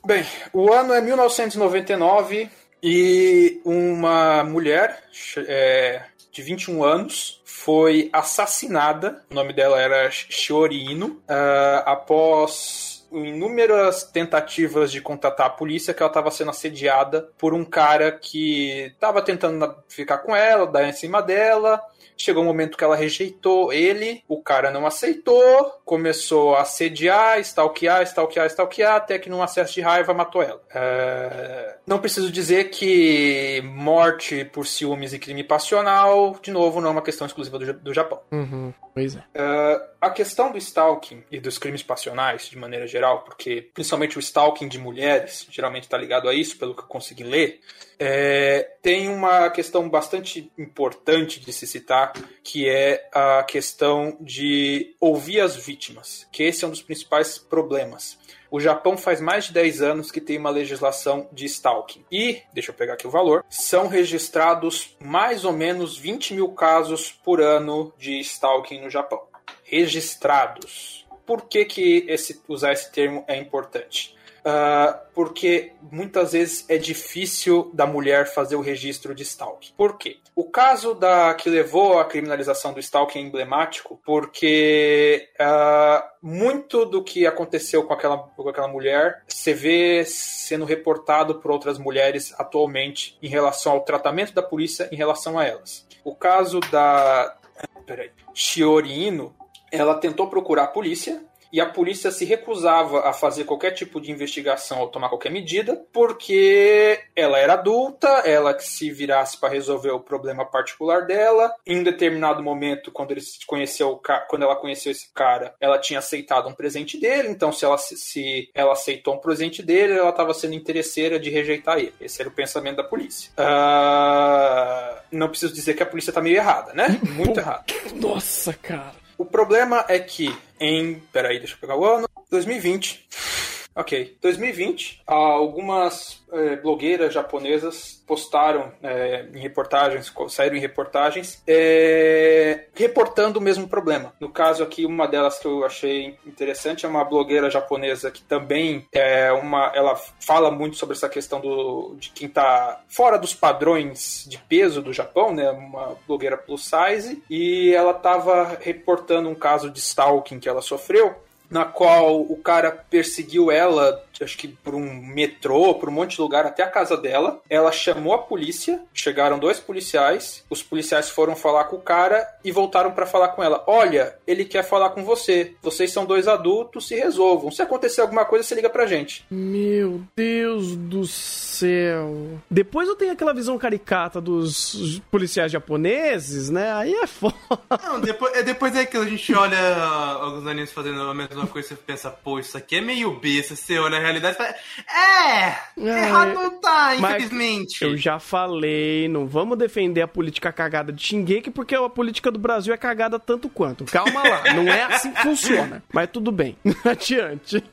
Bem, o ano é 1999 e uma mulher é, de 21 anos, foi assassinada. O nome dela era Shiori Ino, uh, após inúmeras tentativas de contatar a polícia que ela estava sendo assediada por um cara que estava tentando ficar com ela, dar em cima dela. Chegou um momento que ela rejeitou ele, o cara não aceitou, começou a assediar, stalkear, stalkear, stalkear, até que num acesso de raiva matou ela. É... Não preciso dizer que morte por ciúmes e crime passional, de novo, não é uma questão exclusiva do, do Japão. Uhum, pois é. é. A questão do stalking e dos crimes passionais, de maneira geral, porque principalmente o stalking de mulheres, geralmente está ligado a isso, pelo que eu consegui ler, é, tem uma questão bastante importante de se citar, que é a questão de ouvir as vítimas, que esse é um dos principais problemas. O Japão faz mais de 10 anos que tem uma legislação de stalking. E, deixa eu pegar aqui o valor, são registrados mais ou menos 20 mil casos por ano de stalking no Japão. Registrados. Por que, que esse, usar esse termo é importante? Uh, porque muitas vezes é difícil da mulher fazer o registro de stalking. Por quê? O caso da que levou à criminalização do stalking é emblemático porque uh, muito do que aconteceu com aquela, com aquela mulher se vê sendo reportado por outras mulheres atualmente em relação ao tratamento da polícia em relação a elas. O caso da peraí, Shiori Ino, ela tentou procurar a polícia e a polícia se recusava a fazer qualquer tipo de investigação ou tomar qualquer medida, porque ela era adulta, ela que se virasse para resolver o problema particular dela. Em um determinado momento, quando, ele conheceu, quando ela conheceu esse cara, ela tinha aceitado um presente dele, então se ela, se ela aceitou um presente dele, ela estava sendo interesseira de rejeitar ele. Esse era o pensamento da polícia. Uh, não preciso dizer que a polícia está meio errada, né? Muito errada. Nossa, cara. O problema é que em. Peraí, deixa eu pegar o ano. 2020. Ok. 2020, algumas é, blogueiras japonesas postaram é, em reportagens, saíram em reportagens, é, reportando o mesmo problema. No caso aqui, uma delas que eu achei interessante é uma blogueira japonesa que também é uma, ela fala muito sobre essa questão do, de quem está fora dos padrões de peso do Japão, né? Uma blogueira plus size e ela estava reportando um caso de stalking que ela sofreu na qual o cara perseguiu ela acho que por um metrô, por um monte de lugar, até a casa dela. Ela chamou a polícia, chegaram dois policiais, os policiais foram falar com o cara e voltaram para falar com ela. Olha, ele quer falar com você. Vocês são dois adultos, se resolvam. Se acontecer alguma coisa, você liga pra gente. Meu Deus do céu. Depois eu tenho aquela visão caricata dos policiais japoneses, né? Aí é foda. Não, depois, é depois é que a gente olha alguns animes fazendo a mesma coisa e pensa, pô, isso aqui é meio besta. Você olha realidade. É, é, errado não tá, infelizmente. eu já falei, não vamos defender a política cagada de Shingeki, porque a política do Brasil é cagada tanto quanto. Calma lá, não é assim que funciona. Mas tudo bem, adiante.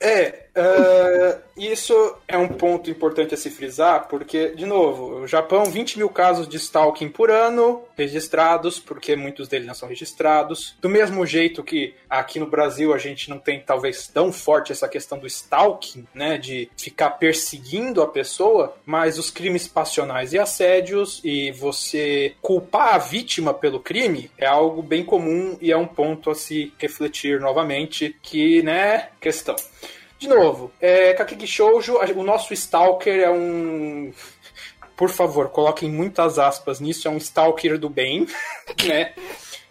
É, uh, isso é um ponto importante a se frisar, porque, de novo, o Japão, 20 mil casos de stalking por ano registrados, porque muitos deles não são registrados. Do mesmo jeito que aqui no Brasil a gente não tem, talvez, tão forte essa questão do stalking, né, de ficar perseguindo a pessoa, mas os crimes passionais e assédios e você culpar a vítima pelo crime é algo bem comum e é um ponto a se refletir novamente, que, né, questão. De novo, é, Shoujo, o nosso Stalker é um. Por favor, coloquem muitas aspas nisso, é um Stalker do bem, né?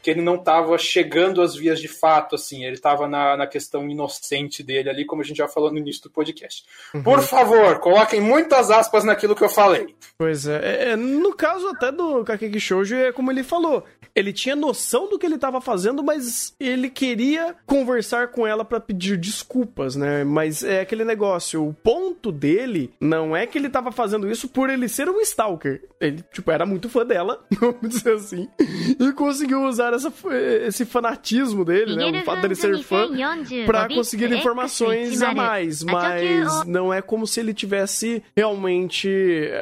Que ele não estava chegando às vias de fato, assim, ele estava na, na questão inocente dele ali, como a gente já falou no início do podcast. Uhum. Por favor, coloquem muitas aspas naquilo que eu falei. Pois é, é, é no caso até do Kakeki Shoujo, é como ele falou, ele tinha noção do que ele estava fazendo, mas ele queria conversar com ela para pedir desculpas, né? Mas é aquele negócio, o ponto dele não é que ele estava fazendo isso por ele ser um stalker. Ele, tipo, era muito fã dela, vamos dizer assim, e conseguiu usar essa, esse fanatismo dele, né? O fato dele ser fã, pra conseguir informações a mais. Mas não é como se ele tivesse realmente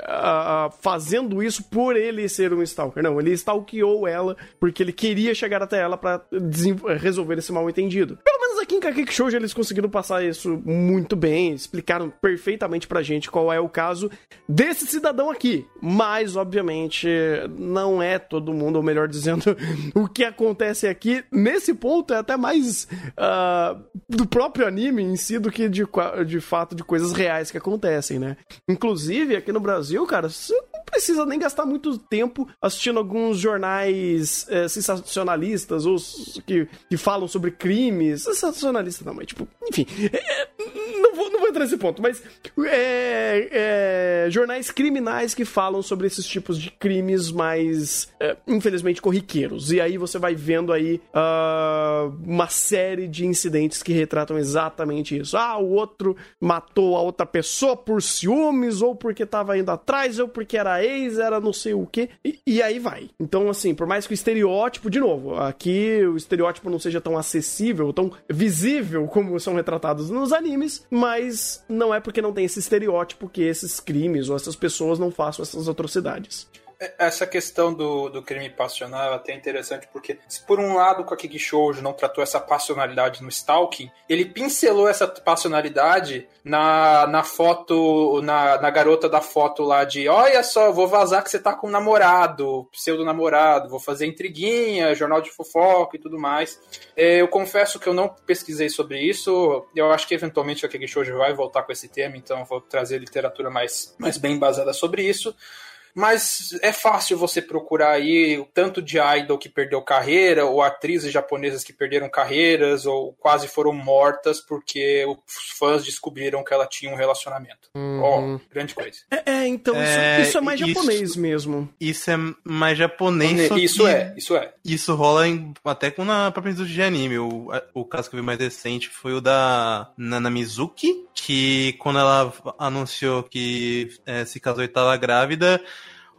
uh, fazendo isso por ele ser um stalker. Não, ele stalkeou ela porque ele queria chegar até ela para resolver esse mal entendido. Pelo em Kakek Shoujo eles conseguiram passar isso muito bem, explicaram perfeitamente pra gente qual é o caso desse cidadão aqui. Mas, obviamente, não é todo mundo, ou melhor dizendo, o que acontece aqui, nesse ponto, é até mais uh, do próprio anime em si do que de, de fato de coisas reais que acontecem, né? Inclusive, aqui no Brasil, cara, você não precisa nem gastar muito tempo assistindo alguns jornais é, sensacionalistas ou que, que falam sobre crimes. Sensacionalista não, mas tipo, enfim. É, não, vou, não vou entrar nesse ponto, mas é, é, jornais criminais que falam sobre esses tipos de crimes mais, é, infelizmente, corriqueiros. E aí você vai vendo aí uh, uma série de incidentes que retratam exatamente isso. Ah, o outro matou a outra pessoa por ciúmes, ou porque tava indo atrás, ou porque era ex, era não sei o quê. E, e aí vai. Então, assim, por mais que o estereótipo, de novo, aqui o estereótipo não seja tão acessível, tão visível como são retratados nos animes, mas não é porque não tem esse estereótipo que esses crimes ou essas pessoas não façam essas atrocidades. Essa questão do, do crime passional é até interessante, porque se por um lado o Kakegi Shoujo não tratou essa passionalidade no Stalking, ele pincelou essa passionalidade na, na foto, na, na garota da foto lá de olha só, vou vazar que você tá com um namorado, pseudo-namorado, vou fazer intriguinha, jornal de fofoca e tudo mais. É, eu confesso que eu não pesquisei sobre isso, eu acho que eventualmente o Kakegi Shoujo vai voltar com esse tema, então eu vou trazer literatura mais, mais bem embasada sobre isso. Mas é fácil você procurar aí o tanto de idol que perdeu carreira, ou atrizes japonesas que perderam carreiras, ou quase foram mortas porque os fãs descobriram que ela tinha um relacionamento. Ó, uhum. oh, grande coisa. É, é então é, isso, isso, é mais isso, japonês mesmo. Isso é mais japonês. Isso é, isso é. Isso rola em, até com na própria indústria de anime. O, o caso que eu vi mais recente foi o da Nana Mizuki, que quando ela anunciou que é, se casou e estava grávida,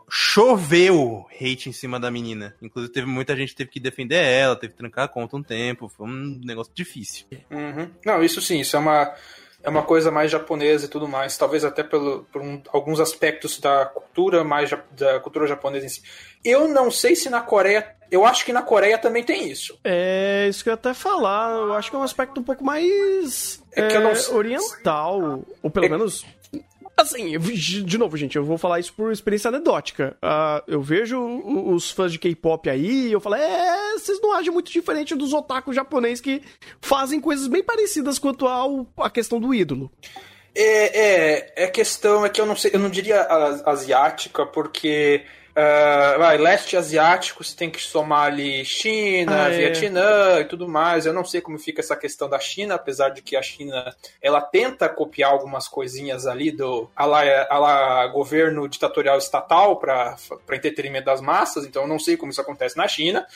choveu hate em cima da menina. Inclusive, teve muita gente que teve que defender ela, teve que trancar a conta um tempo. Foi um negócio difícil. Uhum. Não, isso sim, isso é uma, é uma coisa mais japonesa e tudo mais. Talvez até pelo, por um, alguns aspectos da cultura, mais da cultura japonesa em si. Eu não sei se na Coreia. Eu acho que na Coreia também tem isso. É, isso que eu ia até falar. Eu acho que é um aspecto um pouco mais. É, é não... oriental. Ou pelo é... menos Assim, de novo, gente, eu vou falar isso por experiência anedótica. Uh, eu vejo os fãs de K-pop aí e eu falo, é, vocês não agem muito diferente dos otakus japoneses que fazem coisas bem parecidas quanto ao, a questão do ídolo. É, é, é questão, é que eu não sei, eu não diria asiática, porque Uh, vai, leste asiático, você tem que somar ali China, ah, é. Vietnã é. e tudo mais. Eu não sei como fica essa questão da China, apesar de que a China ela tenta copiar algumas coisinhas ali do a lá, a lá governo ditatorial estatal para entretenimento das massas, então eu não sei como isso acontece na China.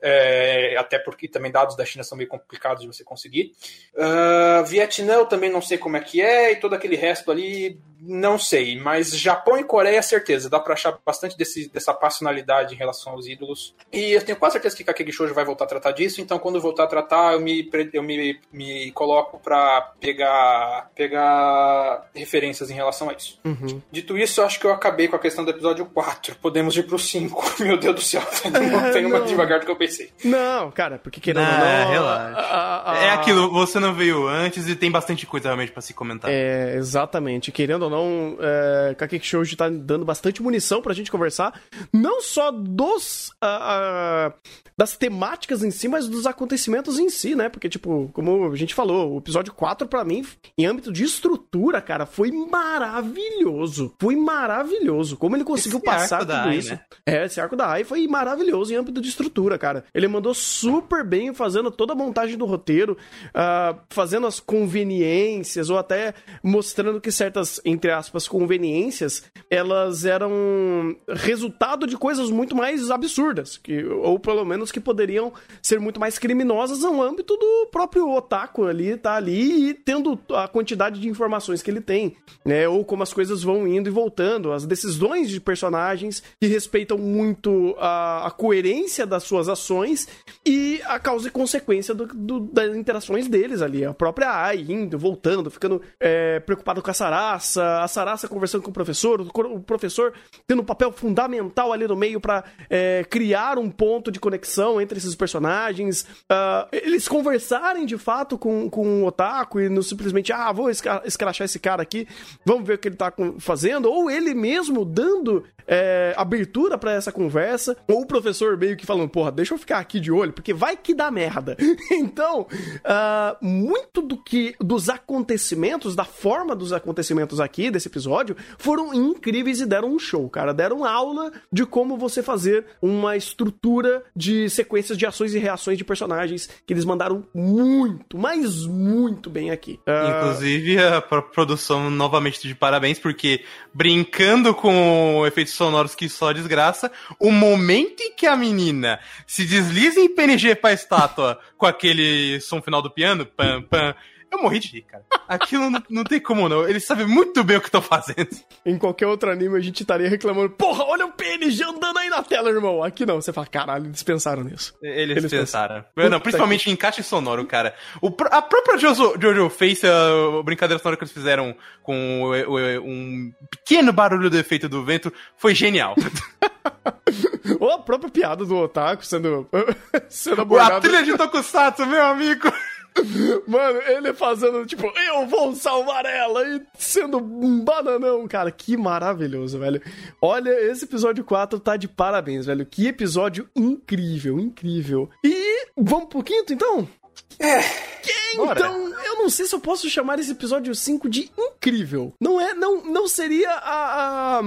É, até porque também dados da China são meio complicados de você conseguir. Uh, Vietnã eu também não sei como é que é, e todo aquele resto ali não sei, mas Japão e Coreia, certeza. Dá pra achar bastante desse, dessa passionalidade em relação aos ídolos. E eu tenho quase certeza que Kakegi Shoujo vai voltar a tratar disso, então quando voltar a tratar, eu me, eu me, me coloco pra pegar, pegar referências em relação a isso. Uhum. Dito isso, eu acho que eu acabei com a questão do episódio 4. Podemos ir pro 5. Meu Deus do céu, não tem mais devagar do que eu pensei. Não, cara, porque querendo não, não, relaxa. A, a, a... É aquilo, você não veio antes e tem bastante coisa realmente pra se comentar. É, exatamente. Querendo ou não, é, Kakeki Shoujo tá dando bastante munição pra gente conversar, não só dos uh, uh, das temáticas em si, mas dos acontecimentos em si, né? Porque, tipo, como a gente falou, o episódio 4, para mim, em âmbito de estrutura, cara, foi maravilhoso. Foi maravilhoso. Como ele conseguiu esse passar tudo AI, isso. Né? É, esse arco da AI foi maravilhoso em âmbito de estrutura, cara. Ele mandou super bem fazendo toda a montagem do roteiro, uh, fazendo as conveniências, ou até mostrando que certas, entre aspas, conveniências, elas eram resultado de coisas muito mais absurdas, que, ou pelo menos que poderiam ser muito mais criminosas no âmbito do próprio otaku ali, tá ali e tendo a quantidade de informações que ele tem, né, ou como as coisas vão indo e voltando, as decisões de personagens que respeitam muito a, a coerência das suas ações e a causa e consequência do, do, das interações deles ali, a própria Ai indo, voltando, ficando é, preocupado com essa raça, a Sarasa conversando com o professor, o professor tendo um papel fundamental ali no meio para é, criar um ponto de conexão entre esses personagens, uh, eles conversarem de fato com, com o Otaku e não simplesmente, ah, vou escrachar esse cara aqui, vamos ver o que ele tá fazendo, ou ele mesmo dando é, abertura para essa conversa, ou o professor meio que falando, porra, deixa eu ficar aqui de olho, porque vai que dá merda. então, uh, muito do que dos acontecimentos, da forma dos acontecimentos aqui desse episódio, foram incríveis e deram um show, cara. Deram aula de como você fazer uma estrutura de sequências de ações e reações de personagens que eles mandaram muito, mas muito bem aqui. Uh... Inclusive, a produção novamente de parabéns, porque brincando com efeitos sonoros que só desgraça, o momento em que a menina se desliza em PNG pra estátua com aquele som final do piano, pam, pam, eu morri de rir, cara. Aquilo não, não tem como não. Eles sabem muito bem o que estão fazendo. Em qualquer outro anime a gente estaria reclamando: Porra, olha o PNG andando aí na tela, irmão. Aqui não. Você fala: Caralho, eles pensaram nisso. Eles, eles pensaram. pensaram. Não, principalmente em encaixe sonoro, cara. O, a própria Jojo, Jojo Face, a, a brincadeira sonora que eles fizeram com o, o, um pequeno barulho do efeito do vento foi genial. Ou a própria piada do Otaku sendo, sendo abordada. A trilha de Tokusatsu, meu amigo. Mano, ele fazendo, tipo, eu vou salvar ela e sendo um bananão, cara. Que maravilhoso, velho. Olha, esse episódio 4 tá de parabéns, velho. Que episódio incrível, incrível. E vamos pro quinto, então? É. Então, eu não sei se eu posso chamar esse episódio 5 de incrível. Não é, não, não seria a, a,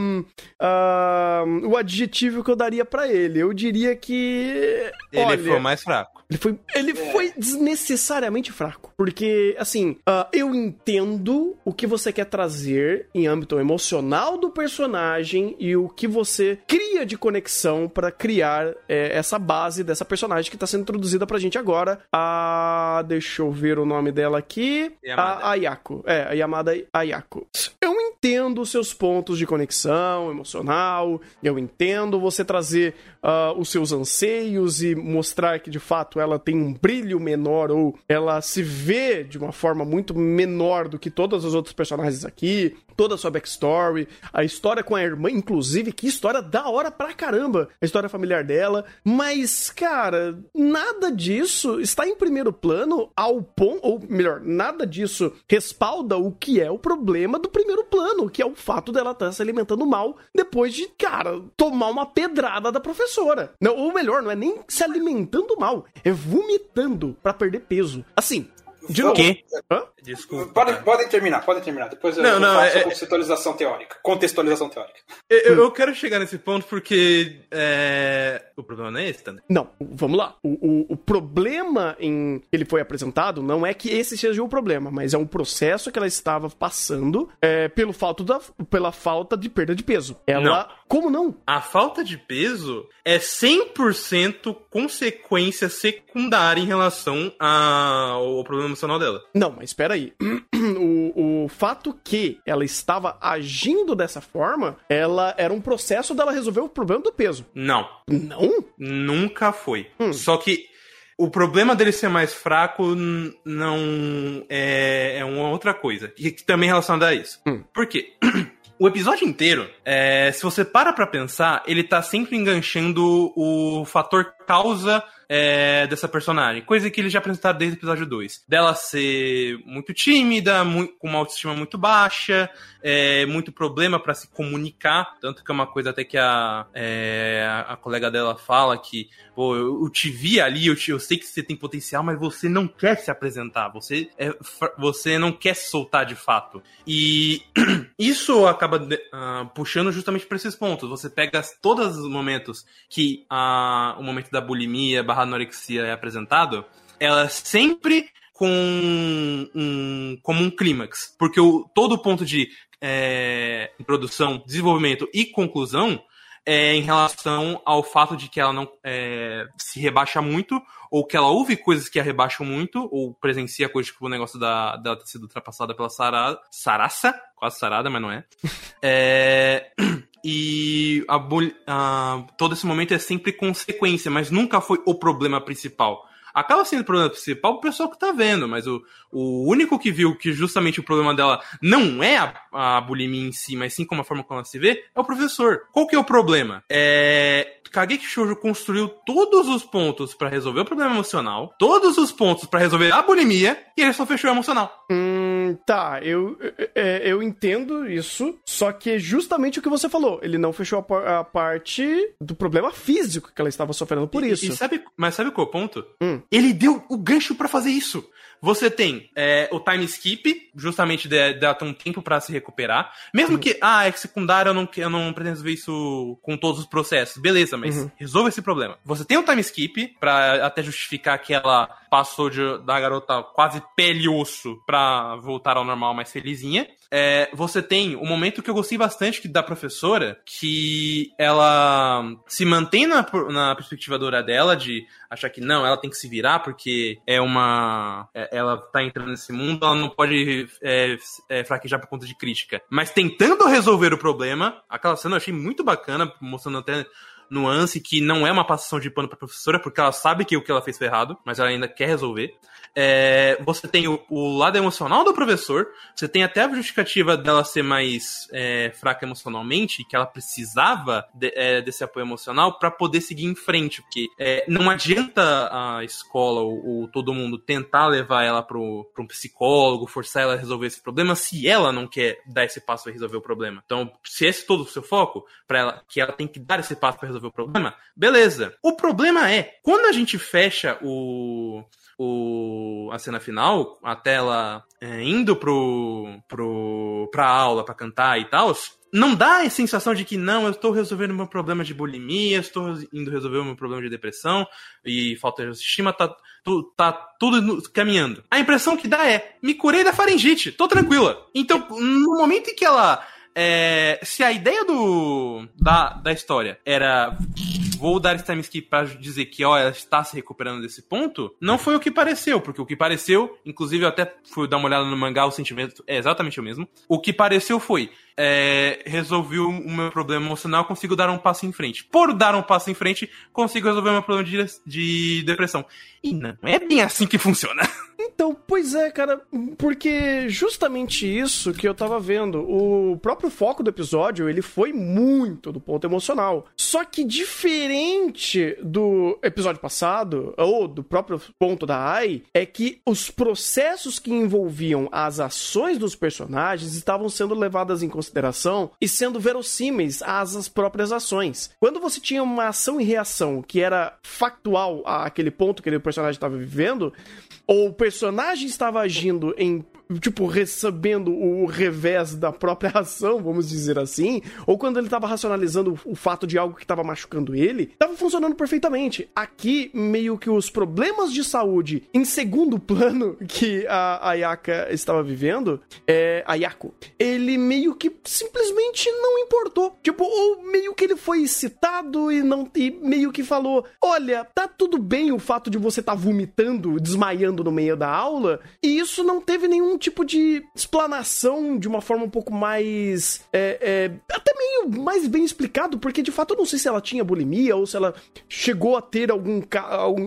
a o adjetivo que eu daria para ele. Eu diria que ele olha, foi mais fraco. Ele foi, ele é. foi desnecessariamente fraco. Porque, assim, uh, eu entendo o que você quer trazer em âmbito emocional do personagem e o que você cria de conexão para criar é, essa base dessa personagem que tá sendo introduzida pra gente agora. A. Deixa eu ver o nome dela aqui. Yamada. A Ayako. É, a Yamada Ayako. Eu entendo os seus pontos de conexão emocional, eu entendo você trazer uh, os seus anseios e mostrar que de fato ela tem um brilho menor ou ela se vê de uma forma muito menor do que todos os outros personagens aqui, toda a sua backstory, a história com a irmã, inclusive, que história da hora pra caramba, a história familiar dela, mas, cara, nada disso está em primeiro plano ao ponto, ou melhor, nada disso respalda o que é o problema do primeiro plano, que é o fato dela estar se alimentando mal depois de, cara, tomar uma pedrada da professora professora. Não, ou melhor, não é nem se alimentando mal, é vomitando para perder peso. Assim, de novo. Quê? Hã? Desculpa. Podem, podem terminar, podem terminar. Depois eu, não, não, faço é, contextualização teórica. Contextualização teórica. Eu, eu, quero chegar nesse ponto porque é... o problema não é esse, Tanner. Não, vamos lá. O, o, o, problema em que ele foi apresentado não é que esse seja o problema, mas é um processo que ela estava passando é, pelo falta da, pela falta de perda de peso. Ela. Não. Como não? A falta de peso é 100% consequência secundária em relação ao problema emocional dela. Não, mas espera aí. O, o fato que ela estava agindo dessa forma, ela era um processo dela resolver o problema do peso. Não. Não? Nunca foi. Hum. Só que o problema dele ser mais fraco não é, é uma outra coisa. E que também é relacionada a isso. Hum. Por quê? O episódio inteiro, é, se você para pra pensar, ele tá sempre enganchando o fator causa é, dessa personagem. Coisa que eles já apresentaram desde o episódio 2. Dela ser muito tímida, muito, com uma autoestima muito baixa, é, muito problema para se comunicar. Tanto que é uma coisa até que a, é, a colega dela fala que, pô, eu, eu te vi ali, eu, te, eu sei que você tem potencial, mas você não quer se apresentar. Você, é, você não quer se soltar de fato. E isso acaba uh, puxando justamente para esses pontos. Você pega todos os momentos que uh, o momento da bulimia barra anorexia é apresentado, ela sempre com um, como um clímax. Porque o, todo o ponto de é, introdução, desenvolvimento e conclusão é em relação ao fato de que ela não é, se rebaixa muito, ou que ela ouve coisas que a rebaixam muito, ou presencia coisas tipo o negócio da, dela ter sido ultrapassada pela Sarada, Sarasa, quase Sarada, mas não é. é e a, a, todo esse momento é sempre consequência, mas nunca foi o problema principal. acaba sendo o problema principal pro pessoal que tá vendo, mas o, o único que viu que justamente o problema dela não é a, a bulimia em si, mas sim como a forma como ela se vê, é o professor. Qual que é o problema? É. Kageki Shoujo construiu todos os pontos para resolver o problema emocional, todos os pontos para resolver a bulimia, e ele só fechou o emocional. Hum, tá, eu, eu, eu entendo isso, só que é justamente o que você falou. Ele não fechou a, a parte do problema físico que ela estava sofrendo por e, isso. E sabe, mas sabe qual é o ponto? Hum. Ele deu o gancho para fazer isso. Você tem é, o time skip, justamente dá um tempo para se recuperar. Mesmo uhum. que, ah, é secundário, eu não, eu não pretendo ver isso com todos os processos. Beleza, mas uhum. resolva esse problema. Você tem o time skip, para até justificar que ela passou de, da garota quase pele e osso pra voltar ao normal mais felizinha. É, você tem um momento que eu gostei bastante da professora, que ela se mantém na, na perspectiva dura dela de achar que não, ela tem que se virar porque é uma. É, ela tá entrando nesse mundo, ela não pode é, é, fraquejar por conta de crítica. Mas tentando resolver o problema, aquela cena eu achei muito bacana, mostrando até nuance que não é uma passação de pano pra professora, porque ela sabe que o que ela fez foi errado, mas ela ainda quer resolver. É, você tem o, o, lado emocional do professor, você tem até a justificativa dela ser mais é, fraca emocionalmente, que ela precisava de, é, desse apoio emocional para poder seguir em frente, porque é, não adianta a escola ou, ou, todo mundo tentar levar ela para um psicólogo, forçar ela a resolver esse problema, se ela não quer dar esse passo para resolver o problema. Então, se esse é todo o seu foco, para ela que ela tem que dar esse passo para resolver o problema, beleza. O problema é, quando a gente fecha o o, a cena final, a tela é, indo pro, pro, pra aula para cantar e tal, não dá a sensação de que não, eu estou resolvendo meu problema de bulimia, estou indo resolver o meu problema de depressão e falta de autoestima, tá, tu, tá tudo caminhando. A impressão que dá é, me curei da faringite, tô tranquila. Então, no momento em que ela é, se a ideia do da, da história era vou dar time skip pra dizer que ó, ela está se recuperando desse ponto, não foi o que pareceu, porque o que pareceu, inclusive eu até fui dar uma olhada no mangá, o sentimento é exatamente o mesmo. O que pareceu foi é, resolvi o meu problema emocional, consigo dar um passo em frente. Por dar um passo em frente, consigo resolver o meu problema de, de depressão. E não é bem assim que funciona. Então, pois é, cara, porque justamente isso que eu tava vendo, o próprio foco do episódio, ele foi muito do ponto emocional. Só que diferente do episódio passado, ou do próprio ponto da AI, é que os processos que envolviam as ações dos personagens estavam sendo levadas em consideração e sendo verossímeis às próprias ações. Quando você tinha uma ação e reação que era factual àquele ponto que aquele personagem estava vivendo, ou o personagem estava agindo em tipo, recebendo o revés da própria ação, vamos dizer assim, ou quando ele estava racionalizando o fato de algo que estava machucando ele, estava funcionando perfeitamente. Aqui, meio que os problemas de saúde em segundo plano que a Ayaka estava vivendo, é, a Yako, ele meio que simplesmente não importou. Tipo, ou meio que ele foi citado e não e meio que falou: "Olha, tá tudo bem o fato de você estar tá vomitando, desmaiando no meio da aula", e isso não teve nenhum tipo de explanação de uma forma um pouco mais. É, é, até meio mais bem explicado, porque de fato eu não sei se ela tinha bulimia ou se ela chegou a ter algum.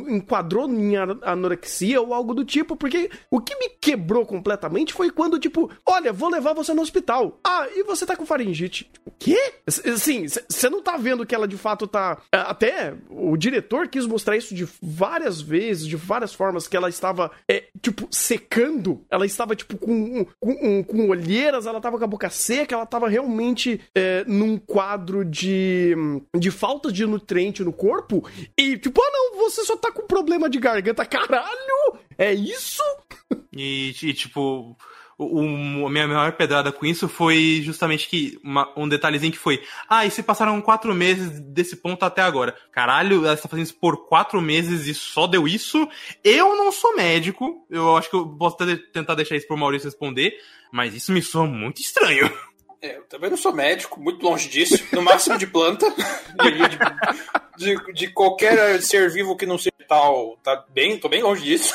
enquadrou em anorexia ou algo do tipo, porque o que me quebrou completamente foi quando, tipo, olha, vou levar você no hospital. Ah, e você tá com faringite. O quê? Assim, você não tá vendo que ela de fato tá. É, até o diretor quis mostrar isso de várias vezes, de várias formas, que ela estava, é, tipo, secando. Ela estava, tipo, tipo, com, com, com olheiras, ela tava com a boca seca, ela tava realmente é, num quadro de, de falta de nutriente no corpo. E, tipo, ah, não, você só tá com problema de garganta. Caralho! É isso? E, e tipo o, a minha maior pedrada com isso foi justamente que uma, um detalhezinho que foi: ah, e se passaram quatro meses desse ponto até agora? Caralho, ela está fazendo isso por quatro meses e só deu isso? Eu não sou médico, eu acho que eu posso tentar deixar isso pro Maurício responder, mas isso me soa muito estranho. É, eu também não sou médico, muito longe disso. No máximo de planta. de, de, de, qualquer ser vivo que não seja tal. Tá bem, tô bem longe disso.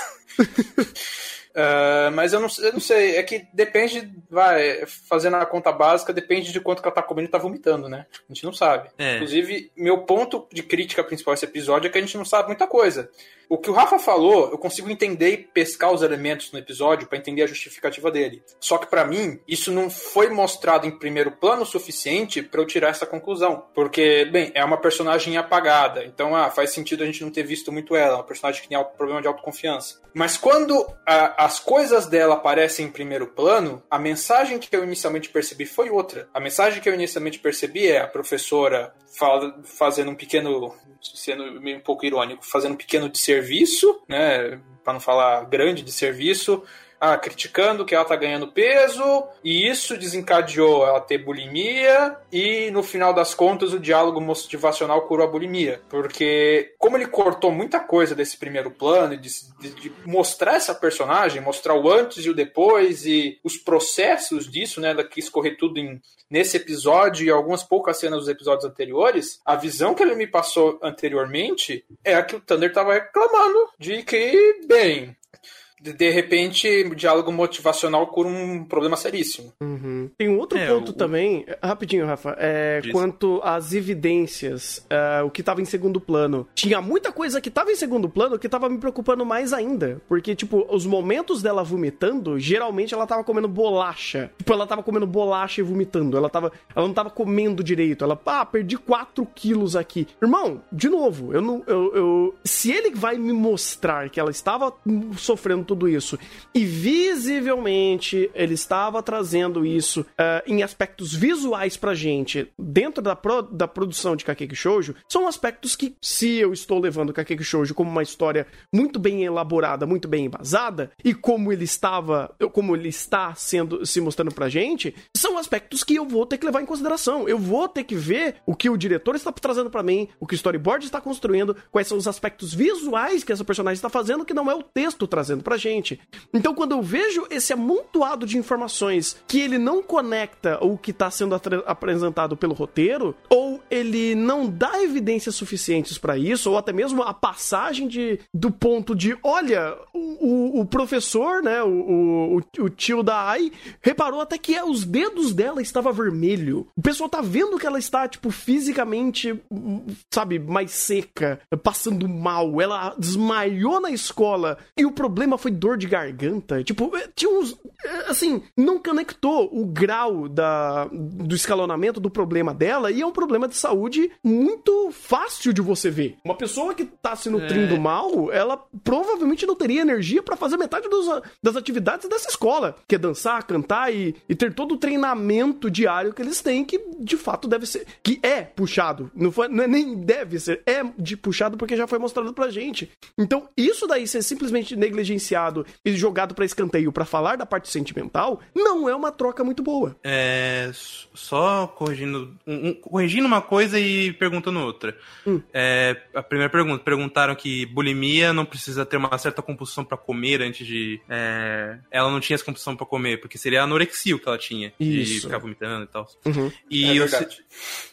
Uh, mas eu não, eu não sei, é que depende, vai, fazendo a conta básica, depende de quanto que ela tá comendo e tá vomitando, né? A gente não sabe. É. Inclusive, meu ponto de crítica principal a esse episódio é que a gente não sabe muita coisa. O que o Rafa falou, eu consigo entender e pescar os elementos no episódio para entender a justificativa dele. Só que para mim, isso não foi mostrado em primeiro plano o suficiente para eu tirar essa conclusão. Porque, bem, é uma personagem apagada, então ah, faz sentido a gente não ter visto muito ela, uma personagem que tem problema de autoconfiança. Mas quando a, as coisas dela aparecem em primeiro plano, a mensagem que eu inicialmente percebi foi outra. A mensagem que eu inicialmente percebi é a professora fala, fazendo um pequeno, sendo meio um pouco irônico, fazendo um pequeno de serviço, né, para não falar grande de serviço, ah, criticando que ela tá ganhando peso, e isso desencadeou ela ter bulimia, e no final das contas o diálogo motivacional curou a bulimia. Porque, como ele cortou muita coisa desse primeiro plano, de, de, de mostrar essa personagem, mostrar o antes e o depois, e os processos disso, né, ela quis correr tudo em, nesse episódio e algumas poucas cenas dos episódios anteriores, a visão que ele me passou anteriormente é a que o Thunder tava reclamando de que, bem, de repente, o diálogo motivacional cura um problema seríssimo. Uhum. Tem um outro é, ponto o... também, rapidinho, Rafa, é, quanto às evidências, é, o que estava em segundo plano. Tinha muita coisa que estava em segundo plano que estava me preocupando mais ainda. Porque, tipo, os momentos dela vomitando, geralmente ela tava comendo bolacha. Tipo, ela tava comendo bolacha e vomitando. Ela, tava, ela não tava comendo direito. Ela, pá, perdi 4 quilos aqui. Irmão, de novo, eu não. Eu, eu, se ele vai me mostrar que ela estava sofrendo tudo isso. E visivelmente ele estava trazendo isso uh, em aspectos visuais pra gente dentro da, pro, da produção de Kakeki Shoujo. São aspectos que, se eu estou levando Kakeki Shoujo como uma história muito bem elaborada, muito bem embasada, e como ele estava, como ele está sendo se mostrando pra gente, são aspectos que eu vou ter que levar em consideração. Eu vou ter que ver o que o diretor está trazendo para mim, o que o storyboard está construindo, quais são os aspectos visuais que essa personagem está fazendo, que não é o texto trazendo pra gente. Então, quando eu vejo esse amontoado de informações que ele não conecta o que está sendo apresentado pelo roteiro, ou ele não dá evidências suficientes para isso, ou até mesmo a passagem de, do ponto de, olha, o, o professor, né, o, o, o tio da Ai, reparou até que os dedos dela estavam vermelho. O pessoal tá vendo que ela está, tipo, fisicamente, sabe, mais seca, passando mal. Ela desmaiou na escola e o problema foi dor de garganta. Tipo, é, tinha uns. É, assim, não conectou o grau da, do escalonamento do problema dela e é um problema de saúde muito fácil de você ver. Uma pessoa que tá se nutrindo é. mal, ela provavelmente não teria energia para fazer metade dos, das atividades dessa escola, que é dançar, cantar e, e ter todo o treinamento diário que eles têm, que de fato deve ser. que é puxado. Não, foi, não é nem deve ser, é de puxado porque já foi mostrado pra gente. Então, isso daí ser simplesmente negligenciado e jogado para escanteio para falar da parte sentimental, não é uma troca muito boa. É. Só corrigindo. Um, um, corrigindo uma coisa e perguntando outra. Hum. É, a primeira pergunta: perguntaram que bulimia não precisa ter uma certa compulsão para comer antes de. É, ela não tinha essa compulsão para comer, porque seria anorexia o que ela tinha. Isso. De ficar vomitando e tal. Uhum. E, é o,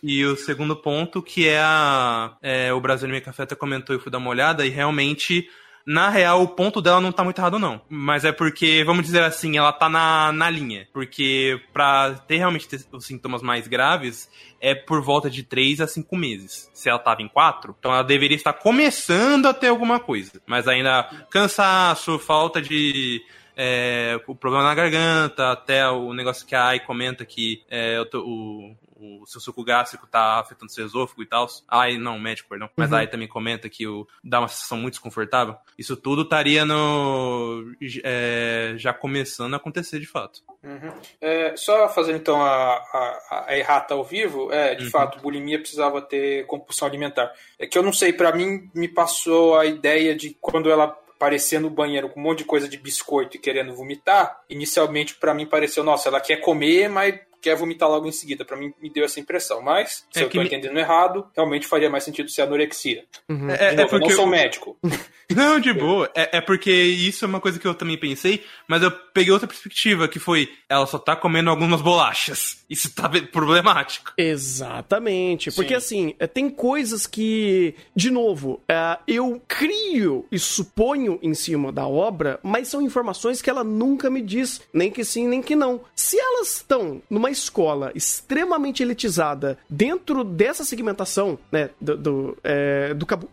e o segundo ponto, que é a. É, o Brasil Minha Café até comentou e fui dar uma olhada, e realmente na real, o ponto dela não tá muito errado, não. Mas é porque, vamos dizer assim, ela tá na, na linha. Porque pra ter realmente os sintomas mais graves, é por volta de 3 a 5 meses. Se ela tava em 4, então ela deveria estar começando a ter alguma coisa. Mas ainda cansaço, falta de é, o problema na garganta, até o negócio que a Ai comenta que é, o, o seu suco gástrico tá afetando seu esôfago e tal. Ai, não, médico, perdão. Mas uhum. aí também comenta que o, dá uma sensação muito desconfortável. Isso tudo estaria no. É, já começando a acontecer de fato. Uhum. É, só fazendo então a, a, a, errata ao vivo, é, de uhum. fato, bulimia precisava ter compulsão alimentar. É que eu não sei, para mim me passou a ideia de quando ela aparecer no banheiro com um monte de coisa de biscoito e querendo vomitar, inicialmente para mim pareceu, nossa, ela quer comer, mas quer vomitar logo em seguida. Para mim, me deu essa impressão. Mas, se é eu tô me... entendendo errado, realmente faria mais sentido ser anorexia. Uhum. É, é, novo, é porque eu não sou médico. Não, de boa. É, é porque isso é uma coisa que eu também pensei, mas eu peguei outra perspectiva, que foi, ela só tá comendo algumas bolachas. Isso tá problemático. Exatamente. Porque Sim. assim, é, tem coisas que, de novo, é, eu crio e suponho em cima da obra, mas são informações que ela nunca me diz, nem que sim, nem que não. Se elas estão numa escola extremamente elitizada dentro dessa segmentação, né, do, do, é, do Kabu,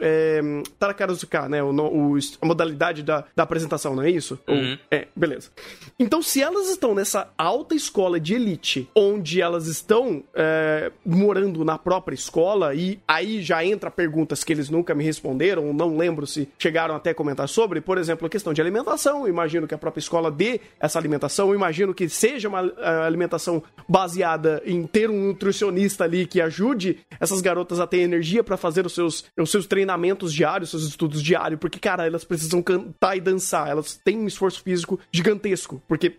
é, Tarakarazuka, né, o, o, a modalidade da, da apresentação, não é isso? Uhum. Ou, é, beleza. Então, se elas estão nessa alta escola de elite, onde elas estão é, morando na própria escola, e aí já entra perguntas que eles nunca me responderam, não lembro se chegaram até a comentar sobre, por exemplo, a questão de alimentação, imagino que a própria escola dê essa alimentação, imagino que seja uma alimentação baseada em ter um nutricionista ali que ajude essas garotas a ter energia para fazer os seus, os seus treinamentos diários, seus estudos diários, porque, cara, elas precisam cantar e dançar, elas têm um esforço físico gigantesco, porque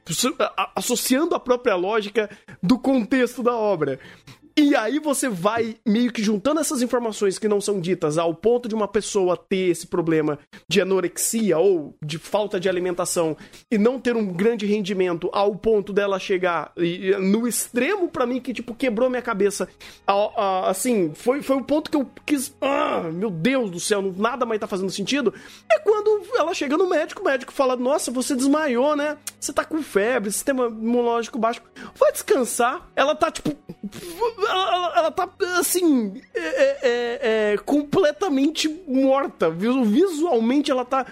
associando a própria lógica do contexto da obra. E aí você vai meio que juntando essas informações que não são ditas ao ponto de uma pessoa ter esse problema de anorexia ou de falta de alimentação e não ter um grande rendimento ao ponto dela chegar no extremo para mim que tipo quebrou minha cabeça. assim, foi, foi o ponto que eu quis, ah, meu Deus do céu, nada mais tá fazendo sentido. É quando ela chega no médico, o médico fala: "Nossa, você desmaiou, né? Você tá com febre, sistema imunológico baixo. Vai descansar". Ela tá tipo ela, ela tá, assim, é, é, é, é completamente morta. Visualmente ela tá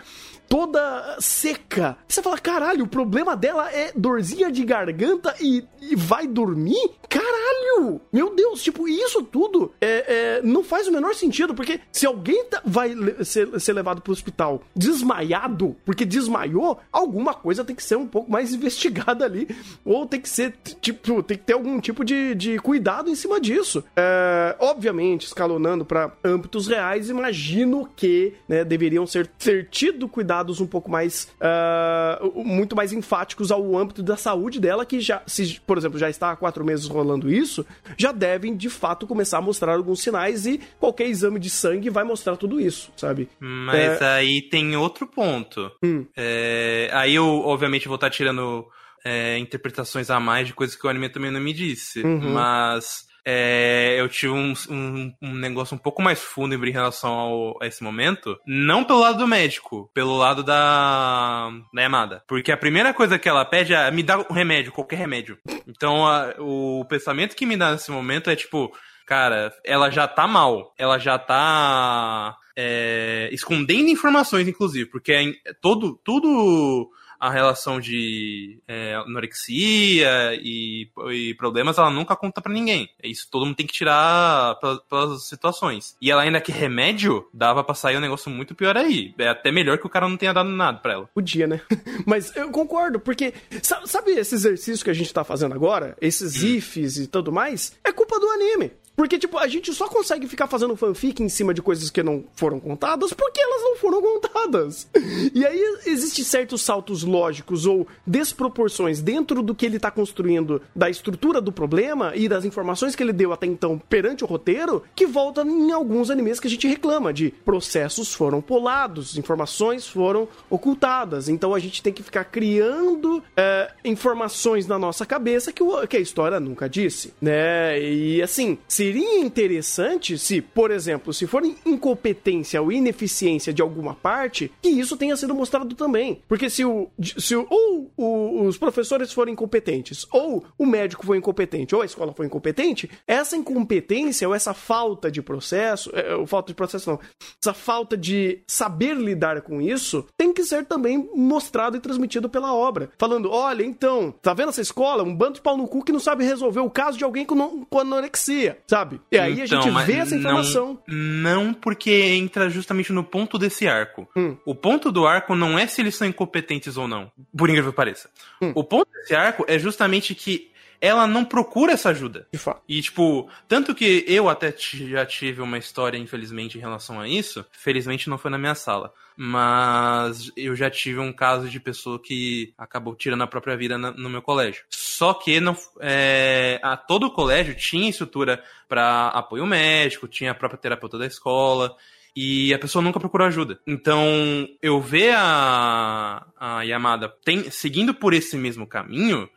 toda seca. Você fala, caralho, o problema dela é dorzinha de garganta e, e vai dormir? Caralho! Meu Deus, tipo, isso tudo é, é, não faz o menor sentido, porque se alguém tá, vai ser, ser levado pro hospital desmaiado, porque desmaiou, alguma coisa tem que ser um pouco mais investigada ali, ou tem que ser, tipo, tem que ter algum tipo de, de cuidado em cima disso. É, obviamente, escalonando para âmbitos reais, imagino que né, deveriam ser ter tido cuidado dados um pouco mais. Uh, muito mais enfáticos ao âmbito da saúde dela, que já, se, por exemplo, já está há quatro meses rolando isso, já devem de fato começar a mostrar alguns sinais e qualquer exame de sangue vai mostrar tudo isso, sabe? Mas é... aí tem outro ponto. Hum. É, aí eu, obviamente, vou estar tirando. É, interpretações a mais de coisas que o anime também não me disse. Uhum. Mas é, eu tive um, um, um, negócio um pouco mais fundo em relação ao, a esse momento. Não pelo lado do médico, pelo lado da, da Yamada. Porque a primeira coisa que ela pede é me dá um remédio, qualquer remédio. Então a, o pensamento que me dá nesse momento é tipo, cara, ela já tá mal. Ela já tá. É, escondendo informações, inclusive, porque é, todo, tudo a relação de é, anorexia e, e, problemas, ela nunca conta para ninguém. Isso todo mundo tem que tirar pelas situações. E ela ainda que remédio, dava pra sair um negócio muito pior aí. É até melhor que o cara não tenha dado nada pra ela. Podia, né? Mas eu concordo, porque sabe esse exercício que a gente tá fazendo agora? Esses hum. ifs e tudo mais? É culpa do anime. Porque, tipo, a gente só consegue ficar fazendo fanfic em cima de coisas que não foram contadas porque elas não foram contadas. E aí existem certos saltos lógicos ou desproporções dentro do que ele tá construindo da estrutura do problema e das informações que ele deu até então perante o roteiro, que volta em alguns animes que a gente reclama de processos foram polados, informações foram ocultadas. Então a gente tem que ficar criando é, informações na nossa cabeça que, o, que a história nunca disse, né? E assim, se seria interessante se, por exemplo, se for incompetência ou ineficiência de alguma parte, que isso tenha sido mostrado também. Porque se o. Se o, ou o, os professores forem incompetentes, ou o médico foi incompetente, ou a escola foi incompetente, essa incompetência ou essa falta de processo, é, ou falta de processo não, essa falta de saber lidar com isso, tem que ser também mostrado e transmitido pela obra. Falando, olha, então, tá vendo essa escola? Um bando de pau no cu que não sabe resolver o caso de alguém com, com anorexia. Sabe? Sabe? E aí então, a gente vê essa informação. Não, não, porque entra justamente no ponto desse arco. Hum. O ponto do arco não é se eles são incompetentes ou não, por incrível que pareça. Hum. O ponto desse arco é justamente que ela não procura essa ajuda. De fato. E, tipo, tanto que eu até já tive uma história, infelizmente, em relação a isso. Felizmente não foi na minha sala. Mas eu já tive um caso de pessoa que acabou tirando a própria vida no meu colégio. Só que não, é, a, todo o colégio tinha estrutura para apoio médico, tinha a própria terapeuta da escola e a pessoa nunca procurou ajuda. Então, eu ver a, a Yamada tem, seguindo por esse mesmo caminho,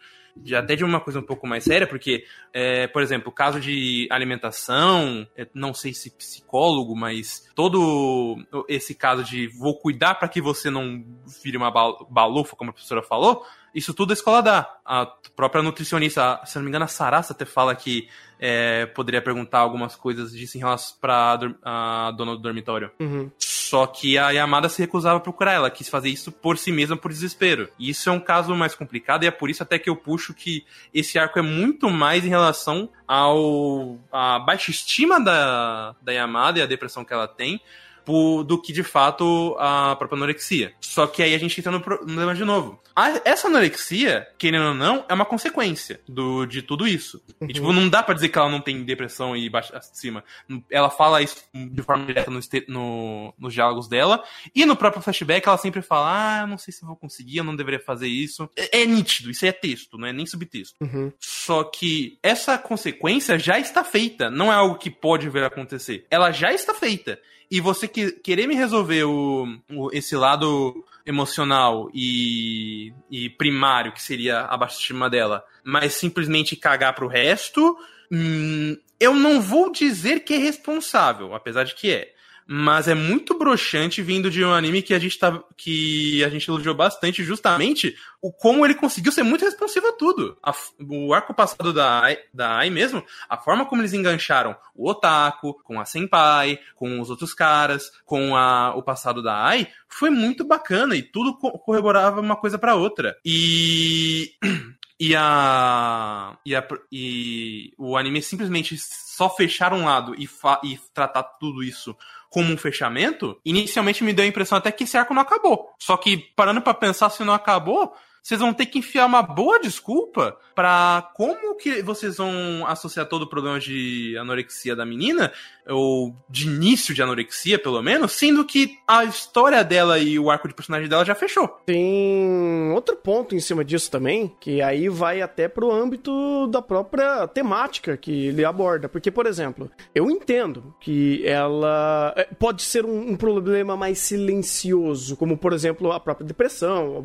de, até de uma coisa um pouco mais séria, porque, é, por exemplo, caso de alimentação, é, não sei se psicólogo, mas todo esse caso de vou cuidar para que você não vire uma balufa, como a professora falou, isso tudo a escola dá. A própria nutricionista, se não me engano, a Sarasa até fala que é, poderia perguntar algumas coisas disso em relação pra a dona do dormitório. Uhum. Só que a Yamada se recusava a procurar ela, quis fazer isso por si mesma, por desespero. E isso é um caso mais complicado, e é por isso até que eu puxo que esse arco é muito mais em relação ao a baixa estima da, da Yamada e a depressão que ela tem, do que de fato a própria anorexia. Só que aí a gente entra no problema de novo. A, essa anorexia, querendo ou não, é uma consequência do, de tudo isso. Uhum. E, tipo, não dá para dizer que ela não tem depressão e baixa acima. Ela fala isso de forma direta no, no, nos diálogos dela. E no próprio flashback ela sempre fala: Ah, não sei se vou conseguir, eu não deveria fazer isso. É, é nítido, isso aí é texto, não é nem subtexto. Uhum. Só que essa consequência já está feita. Não é algo que pode vir a acontecer. Ela já está feita e você que, querer me resolver o, o, esse lado emocional e, e primário, que seria a baixa estima dela, mas simplesmente cagar pro resto, hum, eu não vou dizer que é responsável, apesar de que é mas é muito broxante vindo de um anime que a gente tá, que a gente elogiou bastante justamente o como ele conseguiu ser muito responsivo a tudo. A, o arco passado da Ai, da Ai mesmo, a forma como eles engancharam o Otaku, com a Senpai, com os outros caras, com a, o passado da Ai, foi muito bacana e tudo corroborava uma coisa para outra. E e a, e a e o anime simplesmente só fechar um lado e, e tratar tudo isso como um fechamento, inicialmente me deu a impressão até que esse arco não acabou. Só que, parando para pensar se não acabou, vocês vão ter que enfiar uma boa desculpa para como que vocês vão associar todo o problema de anorexia da menina, ou de início de anorexia, pelo menos, sendo que a história dela e o arco de personagem dela já fechou. Tem outro ponto em cima disso também, que aí vai até pro âmbito da própria temática que ele aborda. Porque, por exemplo, eu entendo que ela é, pode ser um, um problema mais silencioso, como, por exemplo, a própria depressão,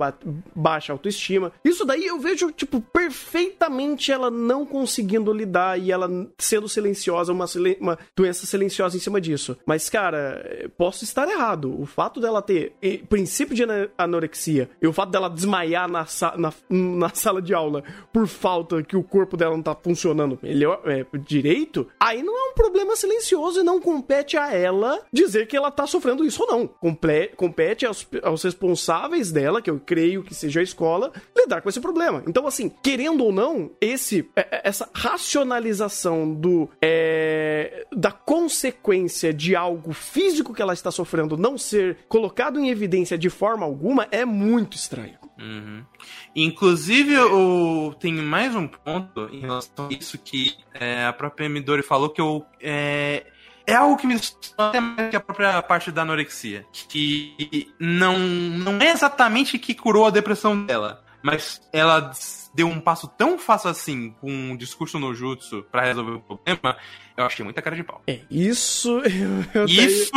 baixa autoestima autoestima. Isso daí eu vejo, tipo, perfeitamente ela não conseguindo lidar e ela sendo silenciosa, uma, silen uma doença silenciosa em cima disso. Mas, cara, posso estar errado. O fato dela ter princípio de anorexia e o fato dela desmaiar na, na, na sala de aula por falta que o corpo dela não tá funcionando melhor, é, direito, aí não é um problema silencioso e não compete a ela dizer que ela tá sofrendo isso ou não. Comple compete aos, aos responsáveis dela, que eu creio que seja a escola escola lidar com esse problema. Então, assim, querendo ou não, esse é, é, essa racionalização do é, da consequência de algo físico que ela está sofrendo não ser colocado em evidência de forma alguma é muito estranho. Uhum. Inclusive, o, tem mais um ponto em relação a isso que é, a própria Midori falou que eu. É, é algo que me até mais que a própria parte da anorexia. Que não, não é exatamente que curou a depressão dela, mas ela deu um passo tão fácil assim com um discurso no jutsu para resolver o problema, eu achei muita cara de pau. É, isso. Eu, eu isso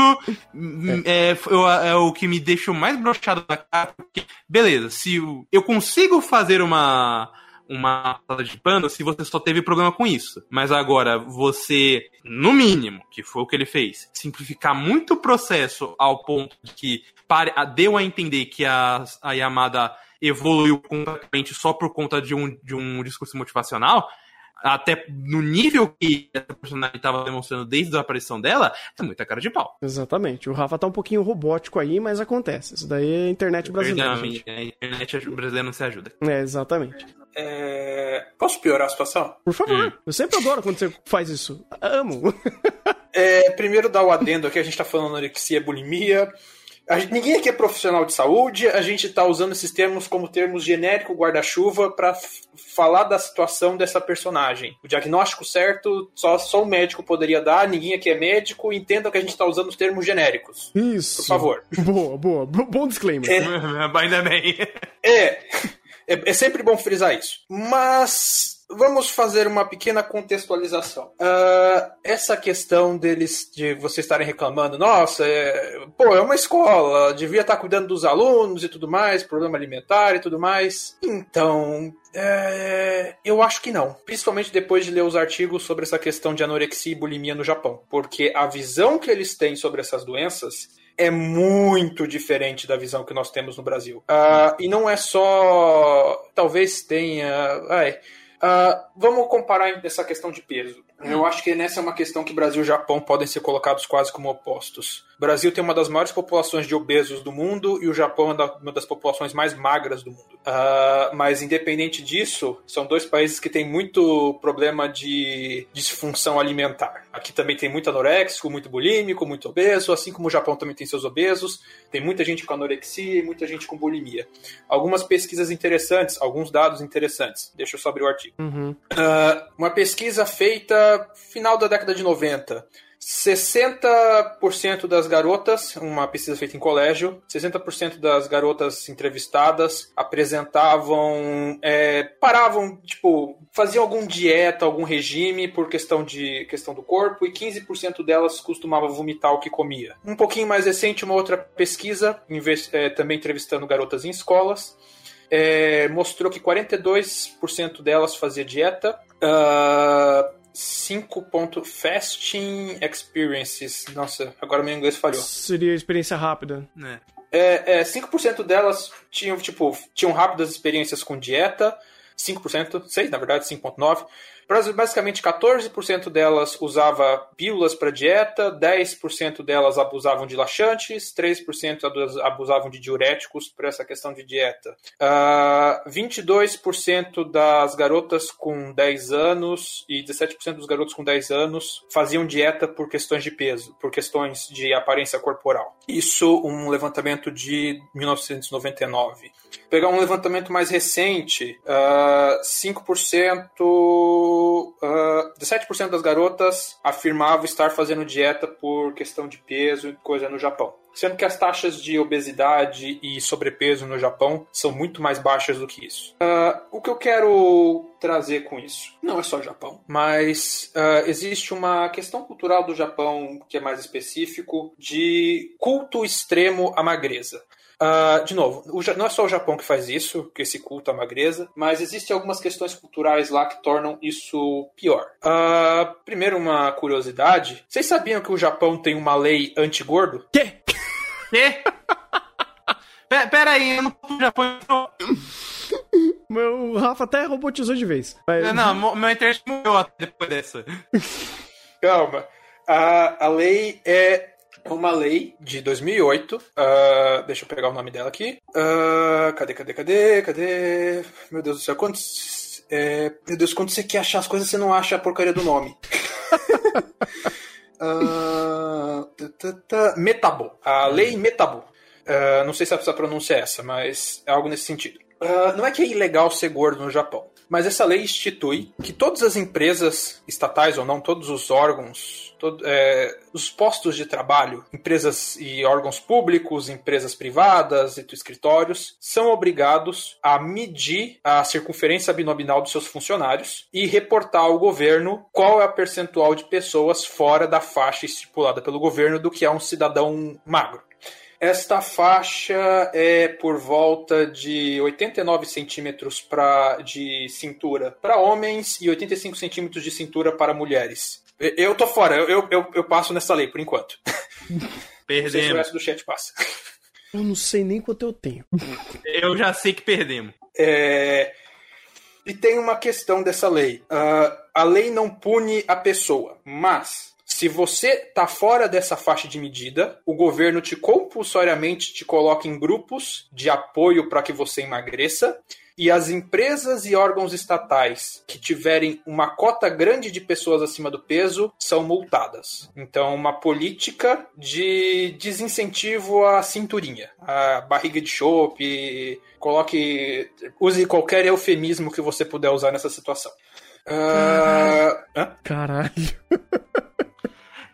tenho... é, é, é, o que me deixou mais brochado da cara, porque, beleza, se eu, eu consigo fazer uma uma sala de pano se você só teve problema com isso. Mas agora, você, no mínimo, que foi o que ele fez, simplificar muito o processo ao ponto de que pare, deu a entender que a, a Yamada evoluiu completamente só por conta de um, de um discurso motivacional, até no nível que essa personagem estava demonstrando desde a aparição dela, é muita cara de pau. Exatamente. O Rafa tá um pouquinho robótico aí, mas acontece. Isso daí é a internet brasileira. Não, a internet brasileira não se ajuda. É, exatamente. É... Posso piorar a situação? Por favor. Hum. Eu sempre adoro quando você faz isso. Amo. é, primeiro dar o adendo aqui, a gente tá falando anorexia, bulimia. Gente, ninguém aqui é profissional de saúde, a gente está usando esses termos como termos genérico guarda-chuva para falar da situação dessa personagem. O diagnóstico certo só, só o médico poderia dar, ninguém aqui é médico, entenda que a gente está usando os termos genéricos. Isso. Por favor. Boa, boa. Bom disclaimer. É, Ainda bem. É. É, é sempre bom frisar isso. Mas vamos fazer uma pequena contextualização. Uh, essa questão deles, de vocês estarem reclamando, nossa, é, pô, é uma escola, devia estar cuidando dos alunos e tudo mais, problema alimentar e tudo mais. Então, é, eu acho que não. Principalmente depois de ler os artigos sobre essa questão de anorexia e bulimia no Japão. Porque a visão que eles têm sobre essas doenças é muito diferente da visão que nós temos no Brasil. Uh, e não é só. Talvez tenha. Uh, vamos comparar essa questão de peso. Eu acho que nessa é uma questão que Brasil e Japão podem ser colocados quase como opostos. O Brasil tem uma das maiores populações de obesos do mundo e o Japão é uma das populações mais magras do mundo. Uh, mas, independente disso, são dois países que têm muito problema de disfunção alimentar. Aqui também tem muito anoréxico, muito bulímico, muito obeso, assim como o Japão também tem seus obesos. Tem muita gente com anorexia e muita gente com bulimia. Algumas pesquisas interessantes, alguns dados interessantes. Deixa eu só abrir o artigo. Uhum. Uh, uma pesquisa feita final da década de 90 60% das garotas, uma pesquisa feita em colégio, 60% das garotas entrevistadas apresentavam, é, paravam, tipo, faziam algum dieta, algum regime por questão de questão do corpo e 15% delas costumavam vomitar o que comia. Um pouquinho mais recente, uma outra pesquisa, é, também entrevistando garotas em escolas, é, mostrou que 42% delas fazia dieta. Uh, 5 ponto fasting experiences. Nossa, agora meu inglês falhou. Seria experiência rápida. né é, é, 5% delas tinham, tipo, tinham rápidas experiências com dieta. 5%, 6 na verdade, 5.9%. Basicamente, 14% delas usava pílulas para dieta, 10% delas abusavam de laxantes, 3% abusavam de diuréticos para essa questão de dieta. Uh, ah, 22% das garotas com 10 anos e 17% dos garotos com 10 anos faziam dieta por questões de peso, por questões de aparência corporal. Isso um levantamento de 1999. Pegar um levantamento mais recente, uh, 5% uh, 17% das garotas afirmavam estar fazendo dieta por questão de peso e coisa no Japão. Sendo que as taxas de obesidade e sobrepeso no Japão são muito mais baixas do que isso. Uh, o que eu quero trazer com isso? Não é só Japão, mas uh, existe uma questão cultural do Japão que é mais específico de culto extremo à magreza. Uh, de novo, o, não é só o Japão que faz isso, que esse culto à magreza, mas existem algumas questões culturais lá que tornam isso pior. Uh, primeiro, uma curiosidade: vocês sabiam que o Japão tem uma lei anti-gordo? Quê? Quê? Pera aí, eu não o Japão. Meu, o Rafa até robotizou de vez. Mas... Não, meu internet morreu depois dessa. Calma. A, a lei é uma lei de 2008. Uh, ah, deixa eu pegar o nome dela aqui. Uh, cadê, cadê, cadê, cadê? Meu Deus do céu, quantos. É, meu Deus, quando você quer achar as coisas, você não acha a porcaria do nome. uh, Metabo. A lei Metabo. Uh, não sei se a pronúncia é essa, mas é algo nesse sentido. Uh, não é que é ilegal ser gordo no Japão, mas essa lei institui que todas as empresas estatais ou não, todos os órgãos, todo, é, os postos de trabalho, empresas e órgãos públicos, empresas privadas e escritórios, são obrigados a medir a circunferência abdominal dos seus funcionários e reportar ao governo qual é a percentual de pessoas fora da faixa estipulada pelo governo do que é um cidadão magro. Esta faixa é por volta de 89 centímetros de cintura para homens e 85 centímetros de cintura para mulheres. Eu tô fora, eu, eu, eu passo nessa lei por enquanto. Perdemos. Não sei se o resto do chat passa. Eu não sei nem quanto eu tenho. Eu já sei que perdemos. É... E tem uma questão dessa lei. Uh, a lei não pune a pessoa, mas se você está fora dessa faixa de medida, o governo te compulsoriamente te coloca em grupos de apoio para que você emagreça. E as empresas e órgãos estatais que tiverem uma cota grande de pessoas acima do peso são multadas. Então, uma política de desincentivo à cinturinha, à barriga de chope, coloque, use qualquer eufemismo que você puder usar nessa situação. Uh... Caralho.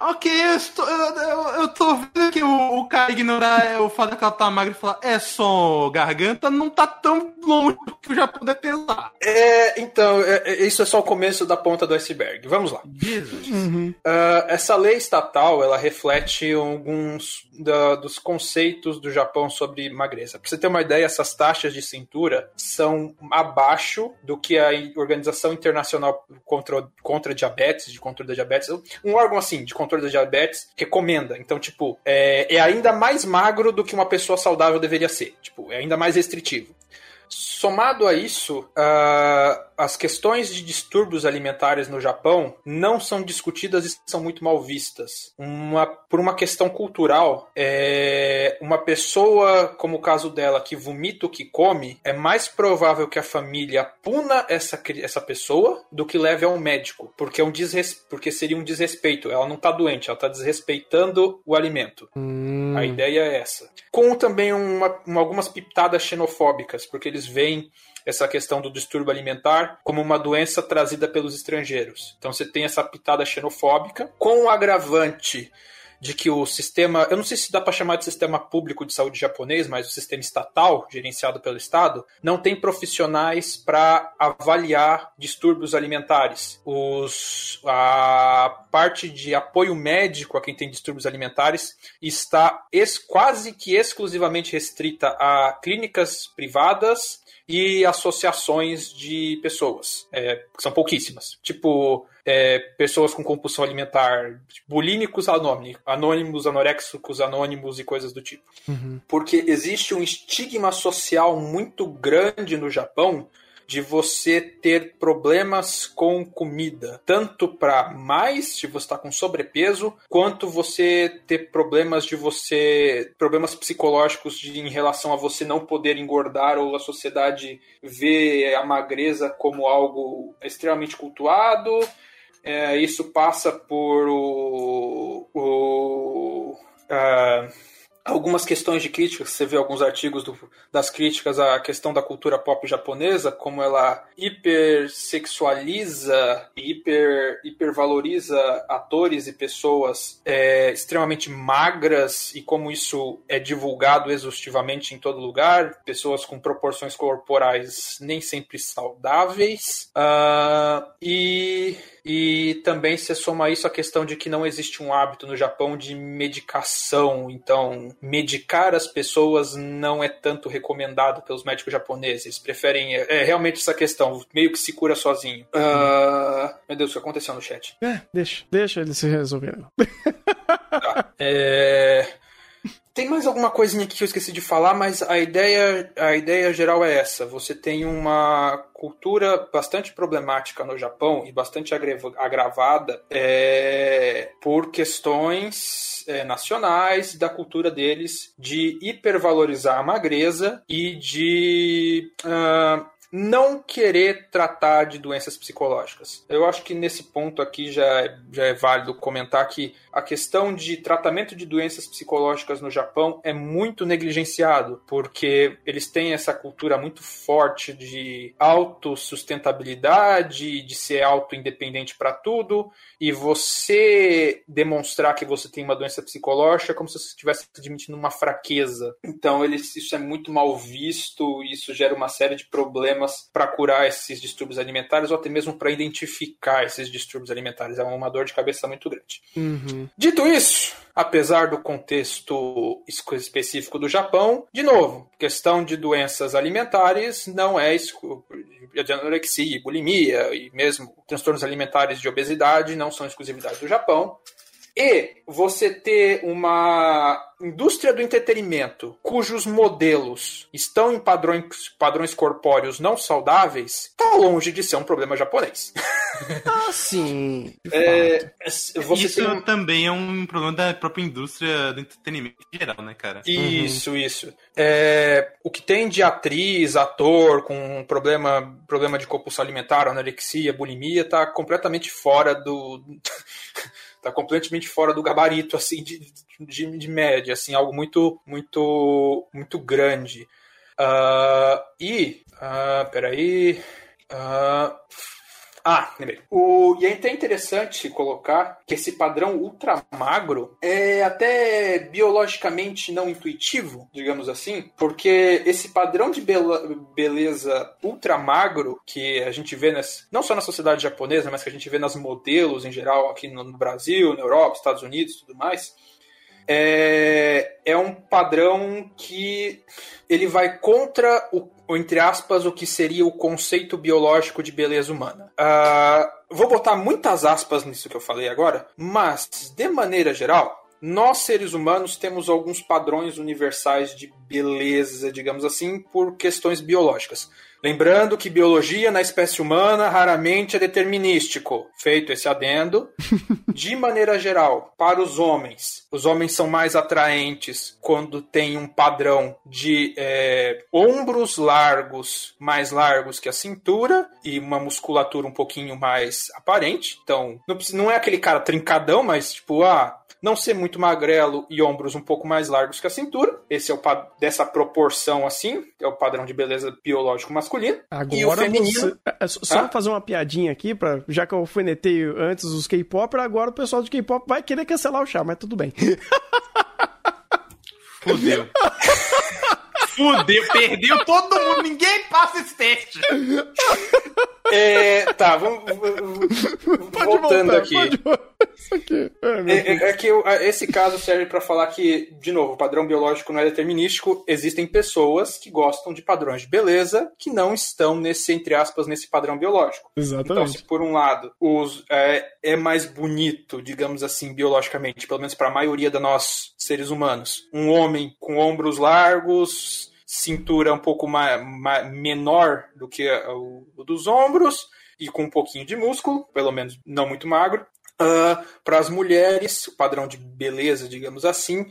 Ok, eu, estou, eu, eu, eu tô vendo que o, o cara ignorar é, o fato que ela tá magra e falar é só garganta, não tá tão longe que eu já puder pensar. É, então, é, é, isso é só o começo da ponta do iceberg. Vamos lá. Jesus. Uhum. Uh, essa lei estatal, ela reflete alguns da, dos conceitos do Japão sobre magreza. Pra você ter uma ideia, essas taxas de cintura são abaixo do que a Organização Internacional contra, contra Diabetes, de controle da diabetes, um órgão assim, de controle da diabetes recomenda. Então, tipo, é, é ainda mais magro do que uma pessoa saudável deveria ser. Tipo, é ainda mais restritivo. Somado a isso, uh, as questões de distúrbios alimentares no Japão não são discutidas e são muito mal vistas. Uma, por uma questão cultural, é, uma pessoa, como o caso dela, que vomita o que come, é mais provável que a família puna essa, essa pessoa do que leve ao médico, porque, é um desres, porque seria um desrespeito. Ela não está doente, ela está desrespeitando o alimento. Hum. A ideia é essa. Com também uma, uma, algumas pitadas xenofóbicas, porque eles veem essa questão do distúrbio alimentar como uma doença trazida pelos estrangeiros. Então você tem essa pitada xenofóbica com o agravante de que o sistema, eu não sei se dá para chamar de sistema público de saúde japonês, mas o sistema estatal, gerenciado pelo Estado, não tem profissionais para avaliar distúrbios alimentares. Os, a parte de apoio médico a quem tem distúrbios alimentares está es, quase que exclusivamente restrita a clínicas privadas e associações de pessoas, é, que são pouquíssimas. Tipo, é, pessoas com compulsão alimentar, tipo, bulímicos anônimos, anônimos, anoréxicos anônimos e coisas do tipo. Uhum. Porque existe um estigma social muito grande no Japão de você ter problemas com comida, tanto para mais de você estar tá com sobrepeso, quanto você ter problemas de você problemas psicológicos de, em relação a você não poder engordar ou a sociedade ver a magreza como algo extremamente cultuado. É, isso passa por o, o uh, algumas questões de críticas, você vê alguns artigos do, das críticas à questão da cultura pop japonesa, como ela hipersexualiza e hiper, hipervaloriza atores e pessoas é, extremamente magras e como isso é divulgado exaustivamente em todo lugar, pessoas com proporções corporais nem sempre saudáveis. Uh, e e também se soma isso a questão de que não existe um hábito no Japão de medicação. Então, medicar as pessoas não é tanto recomendado pelos médicos japoneses. Preferem. É, é realmente essa questão, meio que se cura sozinho. Uh, meu Deus, o que aconteceu no chat? É, deixa, deixa eles se resolverem. Tá. É. Tem mais alguma coisinha que eu esqueci de falar, mas a ideia, a ideia geral é essa. Você tem uma cultura bastante problemática no Japão e bastante agravada é, por questões é, nacionais da cultura deles de hipervalorizar a magreza e de uh, não querer tratar de doenças psicológicas. Eu acho que nesse ponto aqui já é, já é válido comentar que a questão de tratamento de doenças psicológicas no Japão é muito negligenciado, porque eles têm essa cultura muito forte de autossustentabilidade, de ser auto-independente para tudo, e você demonstrar que você tem uma doença psicológica é como se você estivesse admitindo uma fraqueza. Então, eles, isso é muito mal visto, isso gera uma série de problemas para curar esses distúrbios alimentares ou até mesmo para identificar esses distúrbios alimentares. É uma dor de cabeça muito grande. Uhum. Dito isso, apesar do contexto específico do Japão, de novo, questão de doenças alimentares não é de anorexia, bulimia e mesmo transtornos alimentares de obesidade não são exclusividade do Japão. E você ter uma indústria do entretenimento cujos modelos estão em padrões, padrões corpóreos não saudáveis, tá longe de ser um problema japonês. Ah, sim. É, Isso um... também é um problema da própria indústria do entretenimento em geral, né, cara? Isso, uhum. isso. É, o que tem de atriz, ator com problema, problema de compulsão alimentar, anorexia, bulimia, tá completamente fora do tá completamente fora do gabarito assim de, de, de média, assim algo muito muito muito grande. Uh, e uh, peraí. Uh, ah. O, e é até interessante colocar que esse padrão ultra magro é até biologicamente não intuitivo, digamos assim, porque esse padrão de beleza ultra magro que a gente vê nas, não só na sociedade japonesa, mas que a gente vê nas modelos em geral aqui no, no Brasil, na Europa, Estados Unidos e tudo mais, é, é um padrão que ele vai contra o, entre aspas, o que seria o conceito biológico de beleza humana. Uh, vou botar muitas aspas nisso que eu falei agora, mas, de maneira geral, nós, seres humanos, temos alguns padrões universais de beleza, digamos assim, por questões biológicas. Lembrando que biologia na espécie humana raramente é determinístico. Feito esse adendo, de maneira geral, para os homens, os homens são mais atraentes quando tem um padrão de é, ombros largos, mais largos que a cintura, e uma musculatura um pouquinho mais aparente. Então, não, não é aquele cara trincadão, mas tipo, ah, não ser muito magrelo e ombros um pouco mais largos que a cintura. Esse é o dessa proporção assim, é o padrão de beleza biológico masculino. Agora e o feminino. Você... É, é, só ah? fazer uma piadinha aqui, pra, já que eu alfinetei antes os K-pop, agora o pessoal de K-pop vai querer cancelar o chá, mas tudo bem. Fudeu. Fudeu, perdeu todo mundo, ninguém passa esse teste. É, tá, vamos. Voltando voltar, aqui. Pode... É, é, é, que eu, esse caso serve para falar que, de novo, o padrão biológico não é determinístico. Existem pessoas que gostam de padrões de beleza que não estão nesse, entre aspas, nesse padrão biológico. Exatamente. Então, se por um lado os, é, é mais bonito, digamos assim, biologicamente, pelo menos para a maioria de nós seres humanos, um homem com ombros largos, cintura um pouco mais, mais menor do que o, o, dos ombros e com um pouquinho de músculo, pelo menos não muito magro. Uh, Para as mulheres, o padrão de beleza, digamos assim,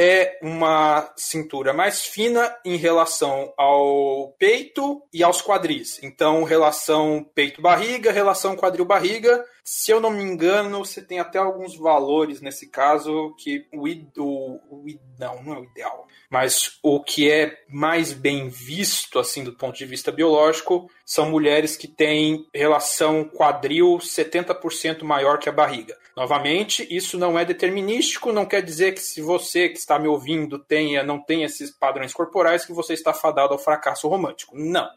é uma cintura mais fina em relação ao peito e aos quadris. Então, relação peito-barriga, relação quadril-barriga. Se eu não me engano, você tem até alguns valores nesse caso que o, o, o não, não é o ideal mas o que é mais bem visto, assim, do ponto de vista biológico, são mulheres que têm relação quadril 70% maior que a barriga. Novamente, isso não é determinístico, não quer dizer que se você que está me ouvindo tenha, não tem esses padrões corporais, que você está fadado ao fracasso romântico. Não.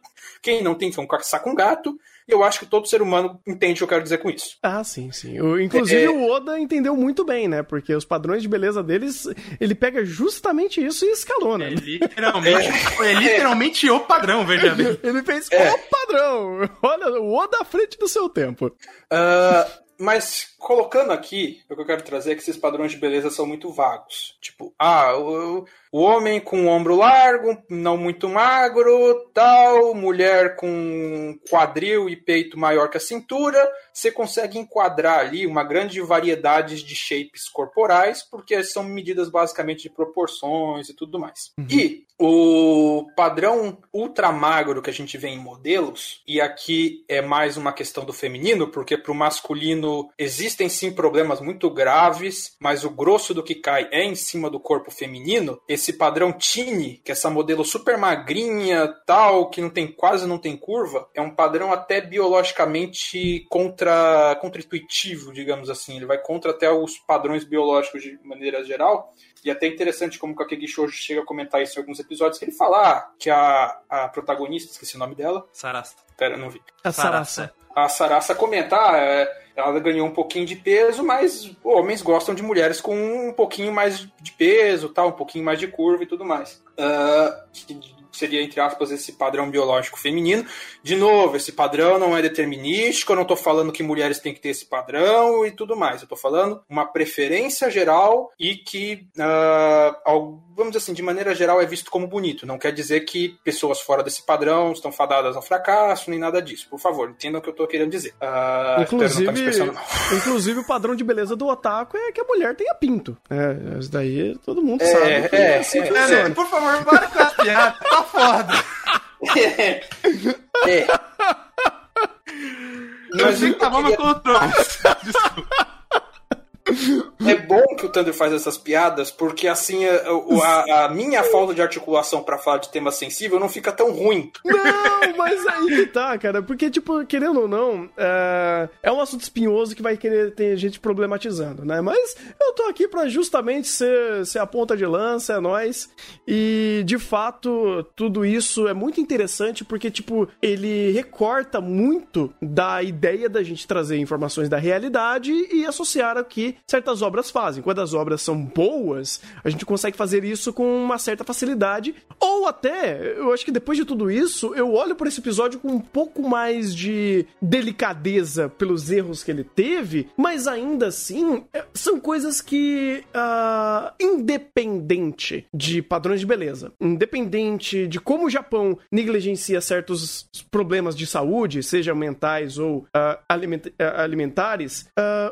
Quem não tem que caçar com gato, e eu acho que todo ser humano entende o que eu quero dizer com isso. Ah, sim, sim. O, inclusive é... o Oda entendeu muito bem, né? Porque os padrões de beleza deles, ele pega justamente isso e escalona. É literalmente, é, é literalmente o padrão, veja bem. Ele fez é. o padrão. Olha, o Oda à frente do seu tempo. Uh, mas colocando aqui, o que eu quero trazer é que esses padrões de beleza são muito vagos. Tipo, ah, o, o homem com ombro largo, não muito magro, tal, mulher com quadril e peito maior que a cintura, você consegue enquadrar ali uma grande variedade de shapes corporais, porque são medidas basicamente de proporções e tudo mais. Uhum. E o padrão ultra magro que a gente vê em modelos, e aqui é mais uma questão do feminino, porque para o masculino existem sim problemas muito graves, mas o grosso do que cai é em cima do corpo feminino esse padrão Tini, que é essa modelo super magrinha, tal, que não tem quase não tem curva, é um padrão até biologicamente contra contra-intuitivo, digamos assim. Ele vai contra até os padrões biológicos de maneira geral. E é até interessante como o Kakegi Shoujo chega a comentar isso em alguns episódios, que ele fala ah, que a, a protagonista, esqueci o nome dela. Sarasa. Pera, não vi. A Sarasa. A Sarasa comentar, ah, é, ela ganhou um pouquinho de peso, mas homens gostam de mulheres com um pouquinho mais de peso, tal, um pouquinho mais de curva e tudo mais. Uh, seria, entre aspas, esse padrão biológico feminino. De novo, esse padrão não é determinístico, eu não estou falando que mulheres têm que ter esse padrão e tudo mais. Eu estou falando uma preferência geral e que, uh, vamos dizer assim, de maneira geral é visto como bonito. Não quer dizer que pessoas fora desse padrão estão fadadas ao fracasso, nem nada disso. Por favor, entendam o que eu estou querendo dizer. Uh, inclusive, tá inclusive, o padrão de beleza do otaku é que a mulher tenha pinto. É, isso daí todo mundo é, sabe. Que é, assim é, é, por favor, para com as piadas. Tá foda. é. é. Eu sei que tava no controle. Desculpa. É bom que o Thunder faz essas piadas, porque assim a, a, a minha falta de articulação para falar de tema sensível não fica tão ruim. Não, mas aí que tá, cara. Porque, tipo, querendo ou não, é, é um assunto espinhoso que vai querer ter gente problematizando, né? Mas eu tô aqui para justamente ser, ser a ponta de lança, é nós. E, de fato, tudo isso é muito interessante porque, tipo, ele recorta muito da ideia da gente trazer informações da realidade e associar aqui certas obras fazem. Quando as obras são boas, a gente consegue fazer isso com uma certa facilidade. Ou até, eu acho que depois de tudo isso, eu olho por esse episódio com um pouco mais de delicadeza pelos erros que ele teve, mas ainda assim, é, são coisas que, uh, independente de padrões de beleza, independente de como o Japão negligencia certos problemas de saúde, sejam mentais ou uh, aliment uh, alimentares,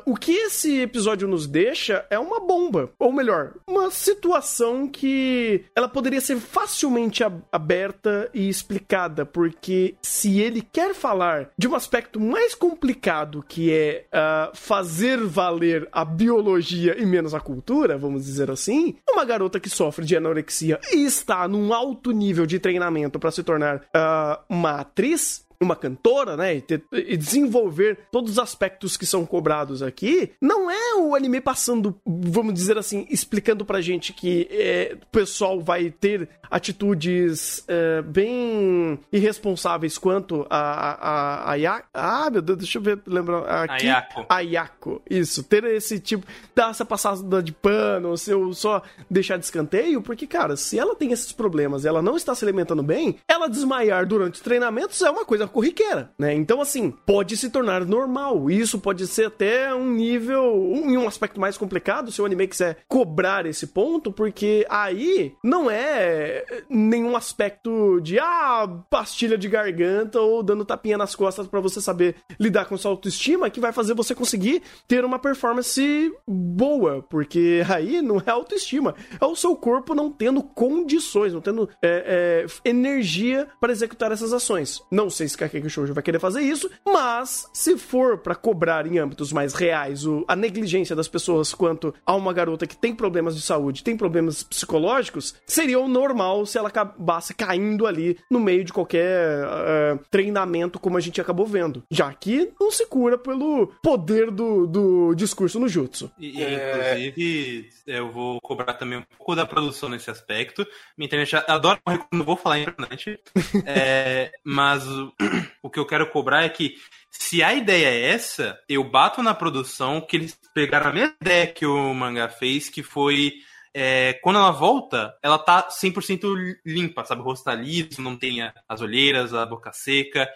o que esse episódio nos deixa é uma bomba, ou melhor, uma situação que ela poderia ser facilmente aberta e explicada, porque se ele quer falar de um aspecto mais complicado que é uh, fazer valer a biologia e menos a cultura, vamos dizer assim, uma garota que sofre de anorexia e está num alto nível de treinamento para se tornar uh, uma atriz, uma cantora, né, e, ter, e, desenvolver todos os aspectos que são cobrados aqui, não é o anime passando, vamos dizer assim, explicando pra gente que é, o pessoal vai ter atitudes é, bem irresponsáveis quanto a, a, a, a Ah, meu Deus, deixa eu ver, lembrar. Aqui, Ayako. Ayako. Isso, ter esse tipo, dar essa passada de pano, se eu só deixar de escanteio, porque, cara, se ela tem esses problemas e ela não está se alimentando bem, ela desmaiar durante os treinamentos é uma coisa corriqueira, né? Então, assim, pode se tornar normal. Isso pode ser até um nível, em um aspecto mais complicado, se o anime quiser cobrar esse ponto, porque aí não é nenhum aspecto de, ah, pastilha de garganta ou dando tapinha nas costas para você saber lidar com sua autoestima, que vai fazer você conseguir ter uma performance boa, porque aí não é autoestima, é o seu corpo não tendo condições, não tendo é, é, energia para executar essas ações. Não sei se Kakeki Shoujo vai querer fazer isso, mas se for para cobrar em âmbitos mais reais o, a negligência das pessoas quanto a uma garota que tem problemas de saúde, tem problemas psicológicos, seria o normal se ela acabasse caindo ali no meio de qualquer uh, treinamento, como a gente acabou vendo. Já que não se cura pelo poder do, do discurso no jutsu. E. Inclusive, eu vou cobrar também um pouco da produção nesse aspecto. Minha internet adora não vou falar em internet. é, mas o que eu quero cobrar é que se a ideia é essa, eu bato na produção que eles pegaram a mesma ideia que o mangá fez, que foi é, quando ela volta, ela tá 100% limpa, sabe? O rosto tá liso, não tem as olheiras, a boca seca.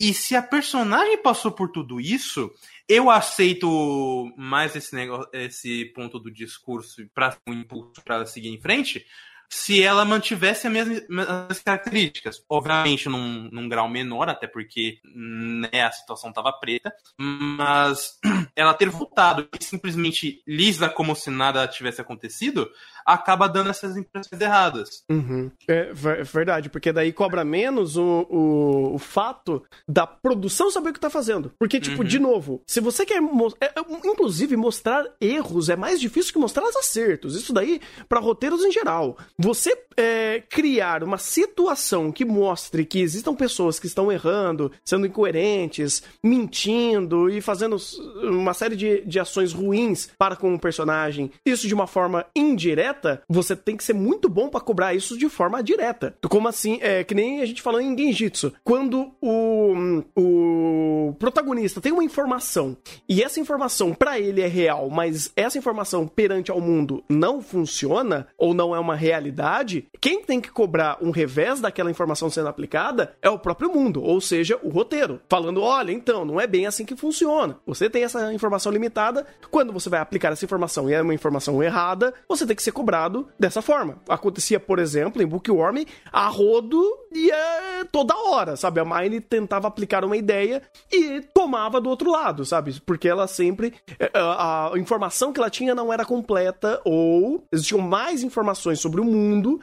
E se a personagem passou por tudo isso, eu aceito mais esse negócio, esse ponto do discurso para um impulso para seguir em frente, se ela mantivesse as mesmas características. Obviamente num, num grau menor, até porque né, a situação estava preta, mas ela ter voltado e simplesmente lisa como se nada tivesse acontecido, acaba dando essas impressões erradas. Uhum. É, verdade, porque daí cobra menos o, o, o, fato da produção saber o que tá fazendo. Porque, tipo, uhum. de novo, se você quer, é, é, inclusive, mostrar erros é mais difícil que mostrar os acertos. Isso daí, para roteiros em geral. Você é, criar uma situação que mostre que existam pessoas que estão errando, sendo incoerentes, mentindo e fazendo uma série de, de ações ruins para com o personagem, isso de uma forma indireta você tem que ser muito bom para cobrar isso de forma direta. Como assim? É que nem a gente falou em Genjitsu. Quando o, o protagonista tem uma informação e essa informação para ele é real, mas essa informação perante ao mundo não funciona ou não é uma realidade, quem tem que cobrar um revés daquela informação sendo aplicada é o próprio mundo, ou seja, o roteiro. Falando, olha, então, não é bem assim que funciona. Você tem essa informação limitada, quando você vai aplicar essa informação e é uma informação errada, você tem que ser cobrado dessa forma. Acontecia, por exemplo, em Bookworm, a rodo e é toda hora, sabe? A Mine tentava aplicar uma ideia e tomava do outro lado, sabe? Porque ela sempre. A, a informação que ela tinha não era completa ou existiam mais informações sobre o mundo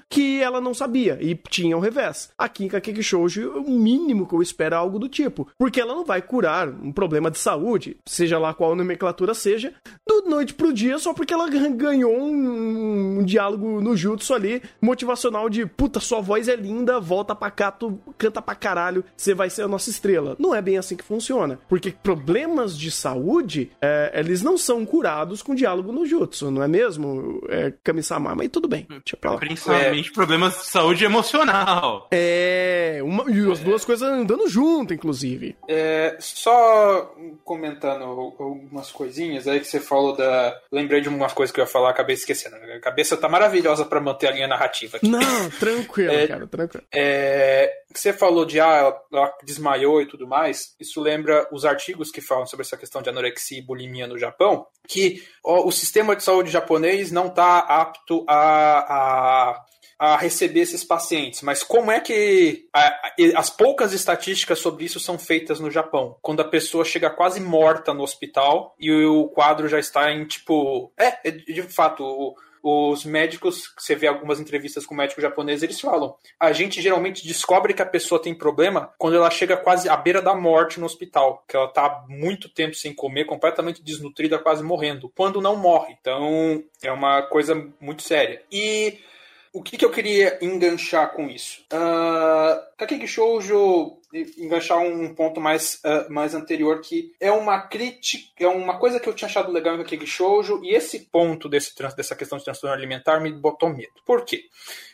que ela não sabia e tinha o revés. Aqui em Kakeki Shoujo, o mínimo que eu espero é algo do tipo. Porque ela não vai curar um problema de saúde, seja lá qual nomenclatura seja, do noite pro dia só porque ela ganhou um, um diálogo no jutsu ali, motivacional de puta, sua voz é linda, volta pacato, canta pra caralho, você vai ser a nossa estrela. Não é bem assim que funciona. Porque problemas de saúde, é, eles não são curados com diálogo no jutsu, não é mesmo, é, Kami-sama? Mas tudo bem, deixa pra lá. Principalmente é. problemas de saúde emocional. É, uma, e as duas coisas andando junto, inclusive. É, só comentando algumas coisinhas aí que você falou da. Lembrei de umas coisas que eu ia falar, acabei esquecendo. A cabeça tá maravilhosa para manter a linha narrativa aqui. Não, tranquilo, é, cara, tranquilo. É, que você falou de ah, ela, ela, desmaiou e tudo mais, isso lembra os artigos que falam sobre essa questão de anorexia e bulimia no Japão, que ó, o sistema de saúde japonês não está apto a, a a receber esses pacientes, mas como é que a, as poucas estatísticas sobre isso são feitas no Japão? Quando a pessoa chega quase morta no hospital e o quadro já está em tipo. É, de fato, o, os médicos, você vê algumas entrevistas com médicos japoneses, eles falam: a gente geralmente descobre que a pessoa tem problema quando ela chega quase à beira da morte no hospital, que ela está muito tempo sem comer, completamente desnutrida, quase morrendo, quando não morre. Então, é uma coisa muito séria. E o que, que eu queria enganchar com isso? Uh, Shoujo enganchar um ponto mais, uh, mais anterior que é uma crítica, é uma coisa que eu tinha achado legal em Kakegi Shoujo e esse ponto desse, dessa questão de transtorno alimentar me botou medo. Por quê?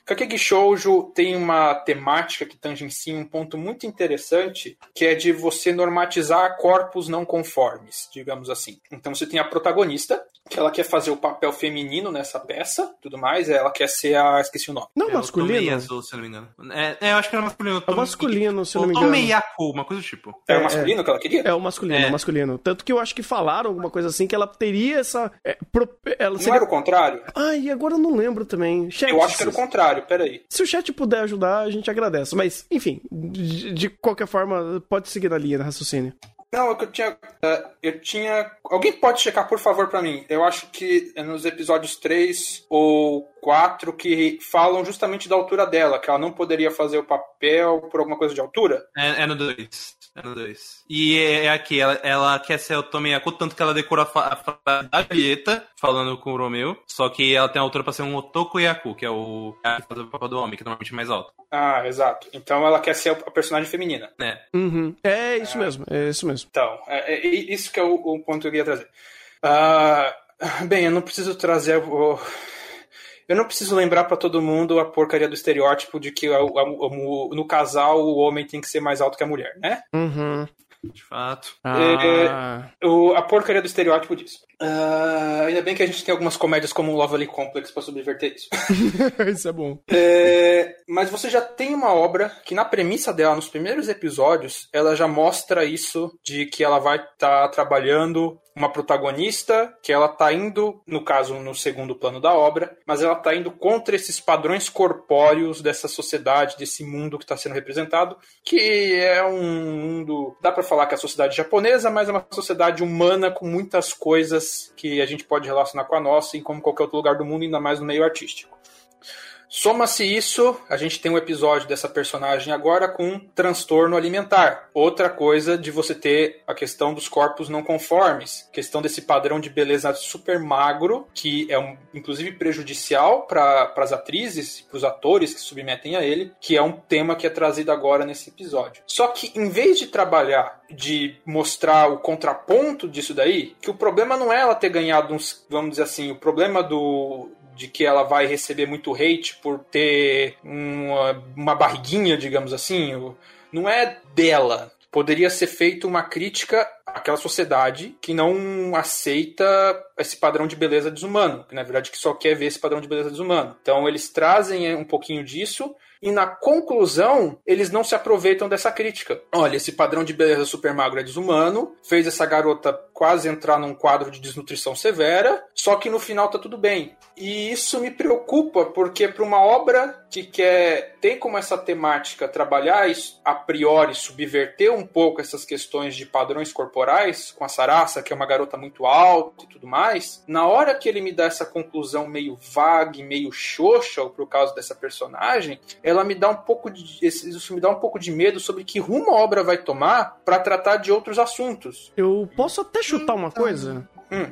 Kakegi Shoujo tem uma temática que tangencia um ponto muito interessante, que é de você normatizar corpos não conformes, digamos assim. Então você tem a protagonista, que ela quer fazer o papel feminino nessa peça, tudo mais, ela quer ser a... esqueci o nome. Não, é, masculino? Azul, se não me engano. É, é, eu acho que era masculino. É masculino, se não me engano. Tomeiaku, uma coisa do tipo. É, é o masculino que ela queria? É o masculino, é o masculino. Tanto que eu acho que falaram alguma coisa assim, que ela teria essa... É, pro, ela seria... Não era o contrário? Ai, agora eu não lembro também. Chat, eu acho que era o contrário, peraí. Se o chat puder ajudar, a gente agradece. Mas, enfim, de, de qualquer forma, pode seguir na linha de raciocínio. Não, é eu tinha. É, eu tinha. Alguém pode checar, por favor, para mim? Eu acho que é nos episódios 3 ou 4 que falam justamente da altura dela, que ela não poderia fazer o papel por alguma coisa de altura. É, é no 2. É no 2. E é, é aqui, ela, ela quer ser o Tomiyaku, tanto que ela decora a frase da Julieta, falando com o Romeu, só que ela tem a altura pra ser um Otokuyaku, que é o cara que faz o papel do homem, que é normalmente é mais alto. Ah, exato. Então ela quer ser a personagem feminina. É. Uhum. É isso ah. mesmo, é isso mesmo. Então, é, é isso que é o, o, ponto que eu queria trazer. Uh, bem, eu não preciso trazer o eu não preciso lembrar para todo mundo a porcaria do estereótipo de que no casal o homem tem que ser mais alto que a mulher, né? Uhum. De fato. Ah. É, o, a porcaria do estereótipo disso. Uh, ainda bem que a gente tem algumas comédias como o Lovely Complex para subverter isso. isso é bom. É, mas você já tem uma obra que, na premissa dela, nos primeiros episódios, ela já mostra isso de que ela vai estar tá trabalhando uma protagonista que ela tá indo, no caso, no segundo plano da obra, mas ela tá indo contra esses padrões corpóreos dessa sociedade, desse mundo que está sendo representado, que é um mundo, dá para falar que é a sociedade japonesa, mas é uma sociedade humana com muitas coisas que a gente pode relacionar com a nossa, e como qualquer outro lugar do mundo, ainda mais no meio artístico. Soma-se isso, a gente tem um episódio dessa personagem agora com transtorno alimentar. Outra coisa de você ter a questão dos corpos não conformes, questão desse padrão de beleza super magro, que é um, inclusive prejudicial para as atrizes, para os atores que submetem a ele, que é um tema que é trazido agora nesse episódio. Só que em vez de trabalhar de mostrar o contraponto disso daí, que o problema não é ela ter ganhado uns, vamos dizer assim, o problema do de que ela vai receber muito hate por ter uma, uma barriguinha, digamos assim. Não é dela. Poderia ser feita uma crítica àquela sociedade que não aceita esse padrão de beleza desumano, que na verdade que só quer ver esse padrão de beleza desumano. Então eles trazem um pouquinho disso e na conclusão eles não se aproveitam dessa crítica. Olha, esse padrão de beleza super magro é desumano, fez essa garota quase entrar num quadro de desnutrição severa, só que no final tá tudo bem. E isso me preocupa porque para uma obra que quer tem como essa temática trabalhar a priori subverter um pouco essas questões de padrões corporais com a Sarasa, que é uma garota muito alta e tudo mais, na hora que ele me dá essa conclusão meio vaga, meio xoxa por causa dessa personagem, ela me dá um pouco de isso me dá um pouco de medo sobre que rumo a obra vai tomar para tratar de outros assuntos. Eu posso até chutar uma então, coisa? Hum.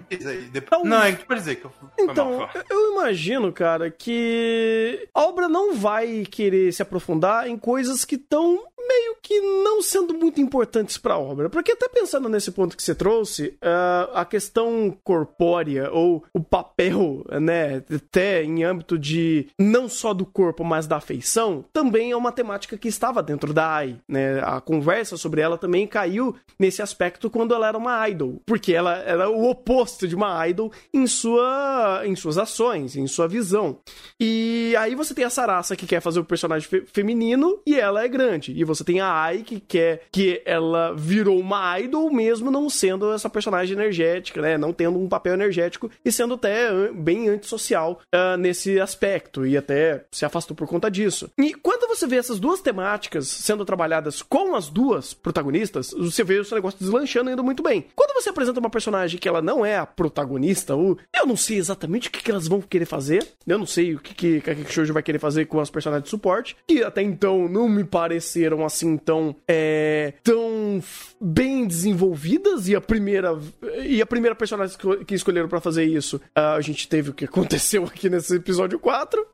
Depois... Não, é que pode dizer que eu Então, eu imagino, cara, que a obra não vai querer se aprofundar em coisas que estão meio que não sendo muito importantes para a obra. Porque até pensando nesse ponto que você trouxe, uh, a questão corpórea ou o papel, né, até em âmbito de não só do corpo, mas da afeição, também é uma temática que estava dentro da AI, né? A conversa sobre ela também caiu nesse aspecto quando ela era uma idol, porque ela era o oposto de uma idol em sua em suas ações, em sua visão. E aí você tem a Sarasa que quer fazer o personagem fe feminino e ela é grande, e você tem a Ai que quer que ela virou uma idol mesmo não sendo essa personagem energética, né? Não tendo um papel energético e sendo até bem antissocial uh, nesse aspecto e até se afastou por conta disso. E quando você vê essas duas temáticas sendo trabalhadas com as duas protagonistas, você vê esse negócio deslanchando indo muito bem. Quando você apresenta uma personagem que ela não é a protagonista, ou eu não sei exatamente o que, que elas vão querer fazer, eu não sei o que, que, que a Shoujo vai querer fazer com as personagens de suporte, que até então não me pareceram assim tão, é, tão bem desenvolvidas, e a primeira, e a primeira personagem que escolheram para fazer isso, a gente teve o que aconteceu aqui nesse episódio 4.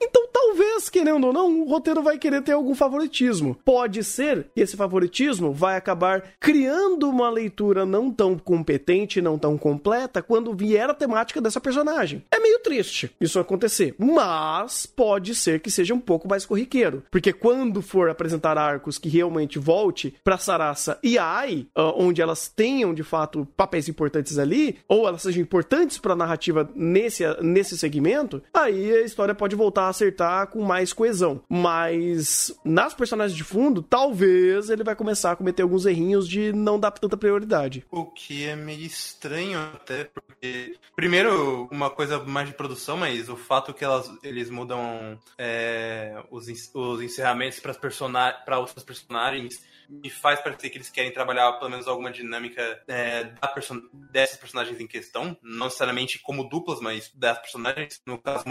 Então, talvez, querendo ou não, o roteiro vai querer ter algum favoritismo. Pode ser que esse favoritismo vai acabar criando uma leitura não tão competente, não tão completa, quando vier a temática dessa personagem. É meio triste isso acontecer, mas pode ser que seja um pouco mais corriqueiro, porque quando for apresentar arcos que realmente volte para Sarasa e Ai, ah, onde elas tenham de fato papéis importantes ali, ou elas sejam importantes para a narrativa nesse, nesse segmento, aí a história pode voltar a acertar com mais coesão. Mas nas personagens de fundo, talvez ele vai começar a cometer alguns errinhos de não dar tanta prioridade. O que é meio estranho até, porque primeiro uma coisa mais de produção, mas o fato que elas, eles mudam é, os, os encerramentos para personagens, outros personagens me faz parecer que eles querem trabalhar pelo menos alguma dinâmica é, person dessas personagens em questão, não necessariamente como duplas, mas das personagens. No caso,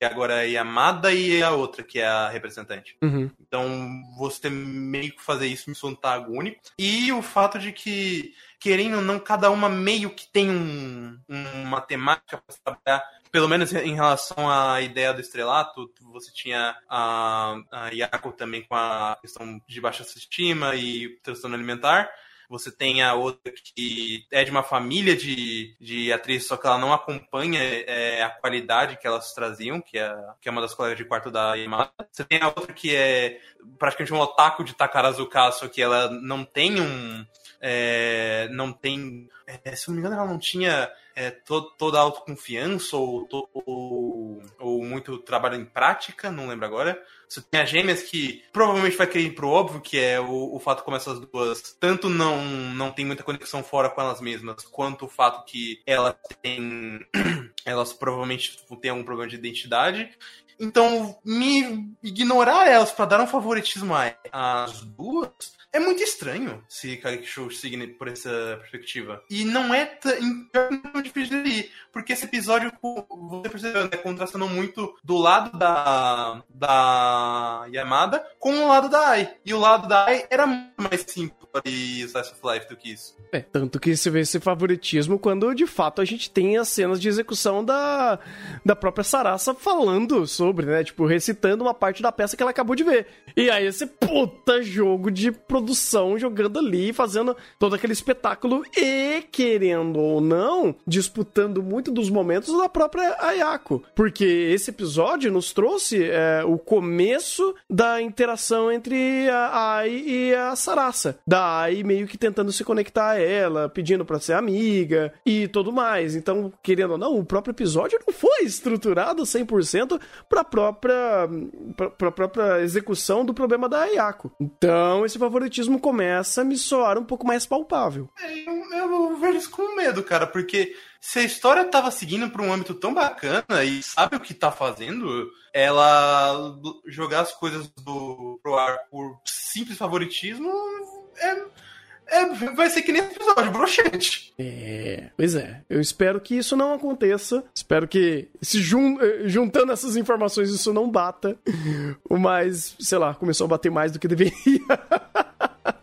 agora é a Yamada e a outra, que é a representante. Uhum. Então, você meio que fazer isso me sou antagônico. E o fato de que querendo ou não, cada uma meio que tem um, uma temática para trabalhar. Pelo menos em relação à ideia do estrelato, você tinha a, a Yako também com a questão de baixa autoestima e transtorno alimentar. Você tem a outra que é de uma família de, de atrizes, só que ela não acompanha é, a qualidade que elas traziam, que é, que é uma das colegas de quarto da Yamada. Você tem a outra que é praticamente um otaku de Takarazuka, só que ela não tem um, é, não tem. É, se não me engano, ela não tinha é, to, toda a autoconfiança ou, to, ou, ou, muito trabalho em prática, não lembro agora. Você tem as gêmeas que provavelmente vai querer ir pro óbvio, que é o, o fato como essas duas tanto não, não tem muita conexão fora com elas mesmas, quanto o fato que elas têm. elas provavelmente têm algum problema de identidade. Então, me ignorar elas para dar um favoritismo às duas é muito estranho se Show siga por essa perspectiva. E não é tão difícil de ir, porque esse episódio, você percebeu, né, contrastando muito do lado da, da Yamada com o lado da Ai. E o lado da Ai era muito mais simples Slice of Life do que isso. É, tanto que se vê esse favoritismo quando de fato a gente tem as cenas de execução da, da própria Sarasa falando sobre, né? Tipo, recitando uma parte da peça que ela acabou de ver. E aí esse puta jogo de produção jogando ali, fazendo todo aquele espetáculo e, querendo ou não, disputando muito dos momentos da própria Ayako. Porque esse episódio nos trouxe é, o começo da interação entre a Ai e a Sarasa. Da Ai meio que tentando se conectar a ela, pedindo para ser amiga e tudo mais. Então, querendo ou não, o próprio episódio não foi estruturado 100% para a própria, pra, própria execução do problema da Ayako. Então, esse favoritismo começa a me soar um pouco mais palpável. É, eu, eu vejo isso com medo, cara, porque se a história tava seguindo para um âmbito tão bacana e sabe o que tá fazendo, ela jogar as coisas do, pro ar por simples favoritismo é é, vai ser que nem episódio, broxante. É, pois é. Eu espero que isso não aconteça. Espero que, se jun eh, juntando essas informações, isso não bata. Mas, sei lá, começou a bater mais do que deveria.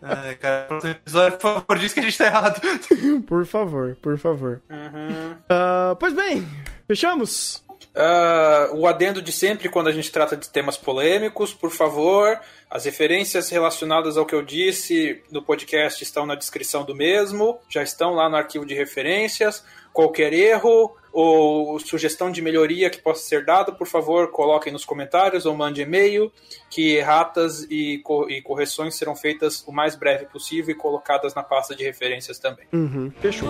Ai, cara, próximo episódio, por favor, diz que a gente tá errado. por favor, por favor. Uhum. Uh, pois bem, fechamos? Uh, o adendo de sempre quando a gente trata de temas polêmicos, por favor, as referências relacionadas ao que eu disse no podcast estão na descrição do mesmo, já estão lá no arquivo de referências. Qualquer erro ou sugestão de melhoria que possa ser dada, por favor, coloquem nos comentários ou mande e-mail, que erratas e, co e correções serão feitas o mais breve possível e colocadas na pasta de referências também. Uhum, fechou.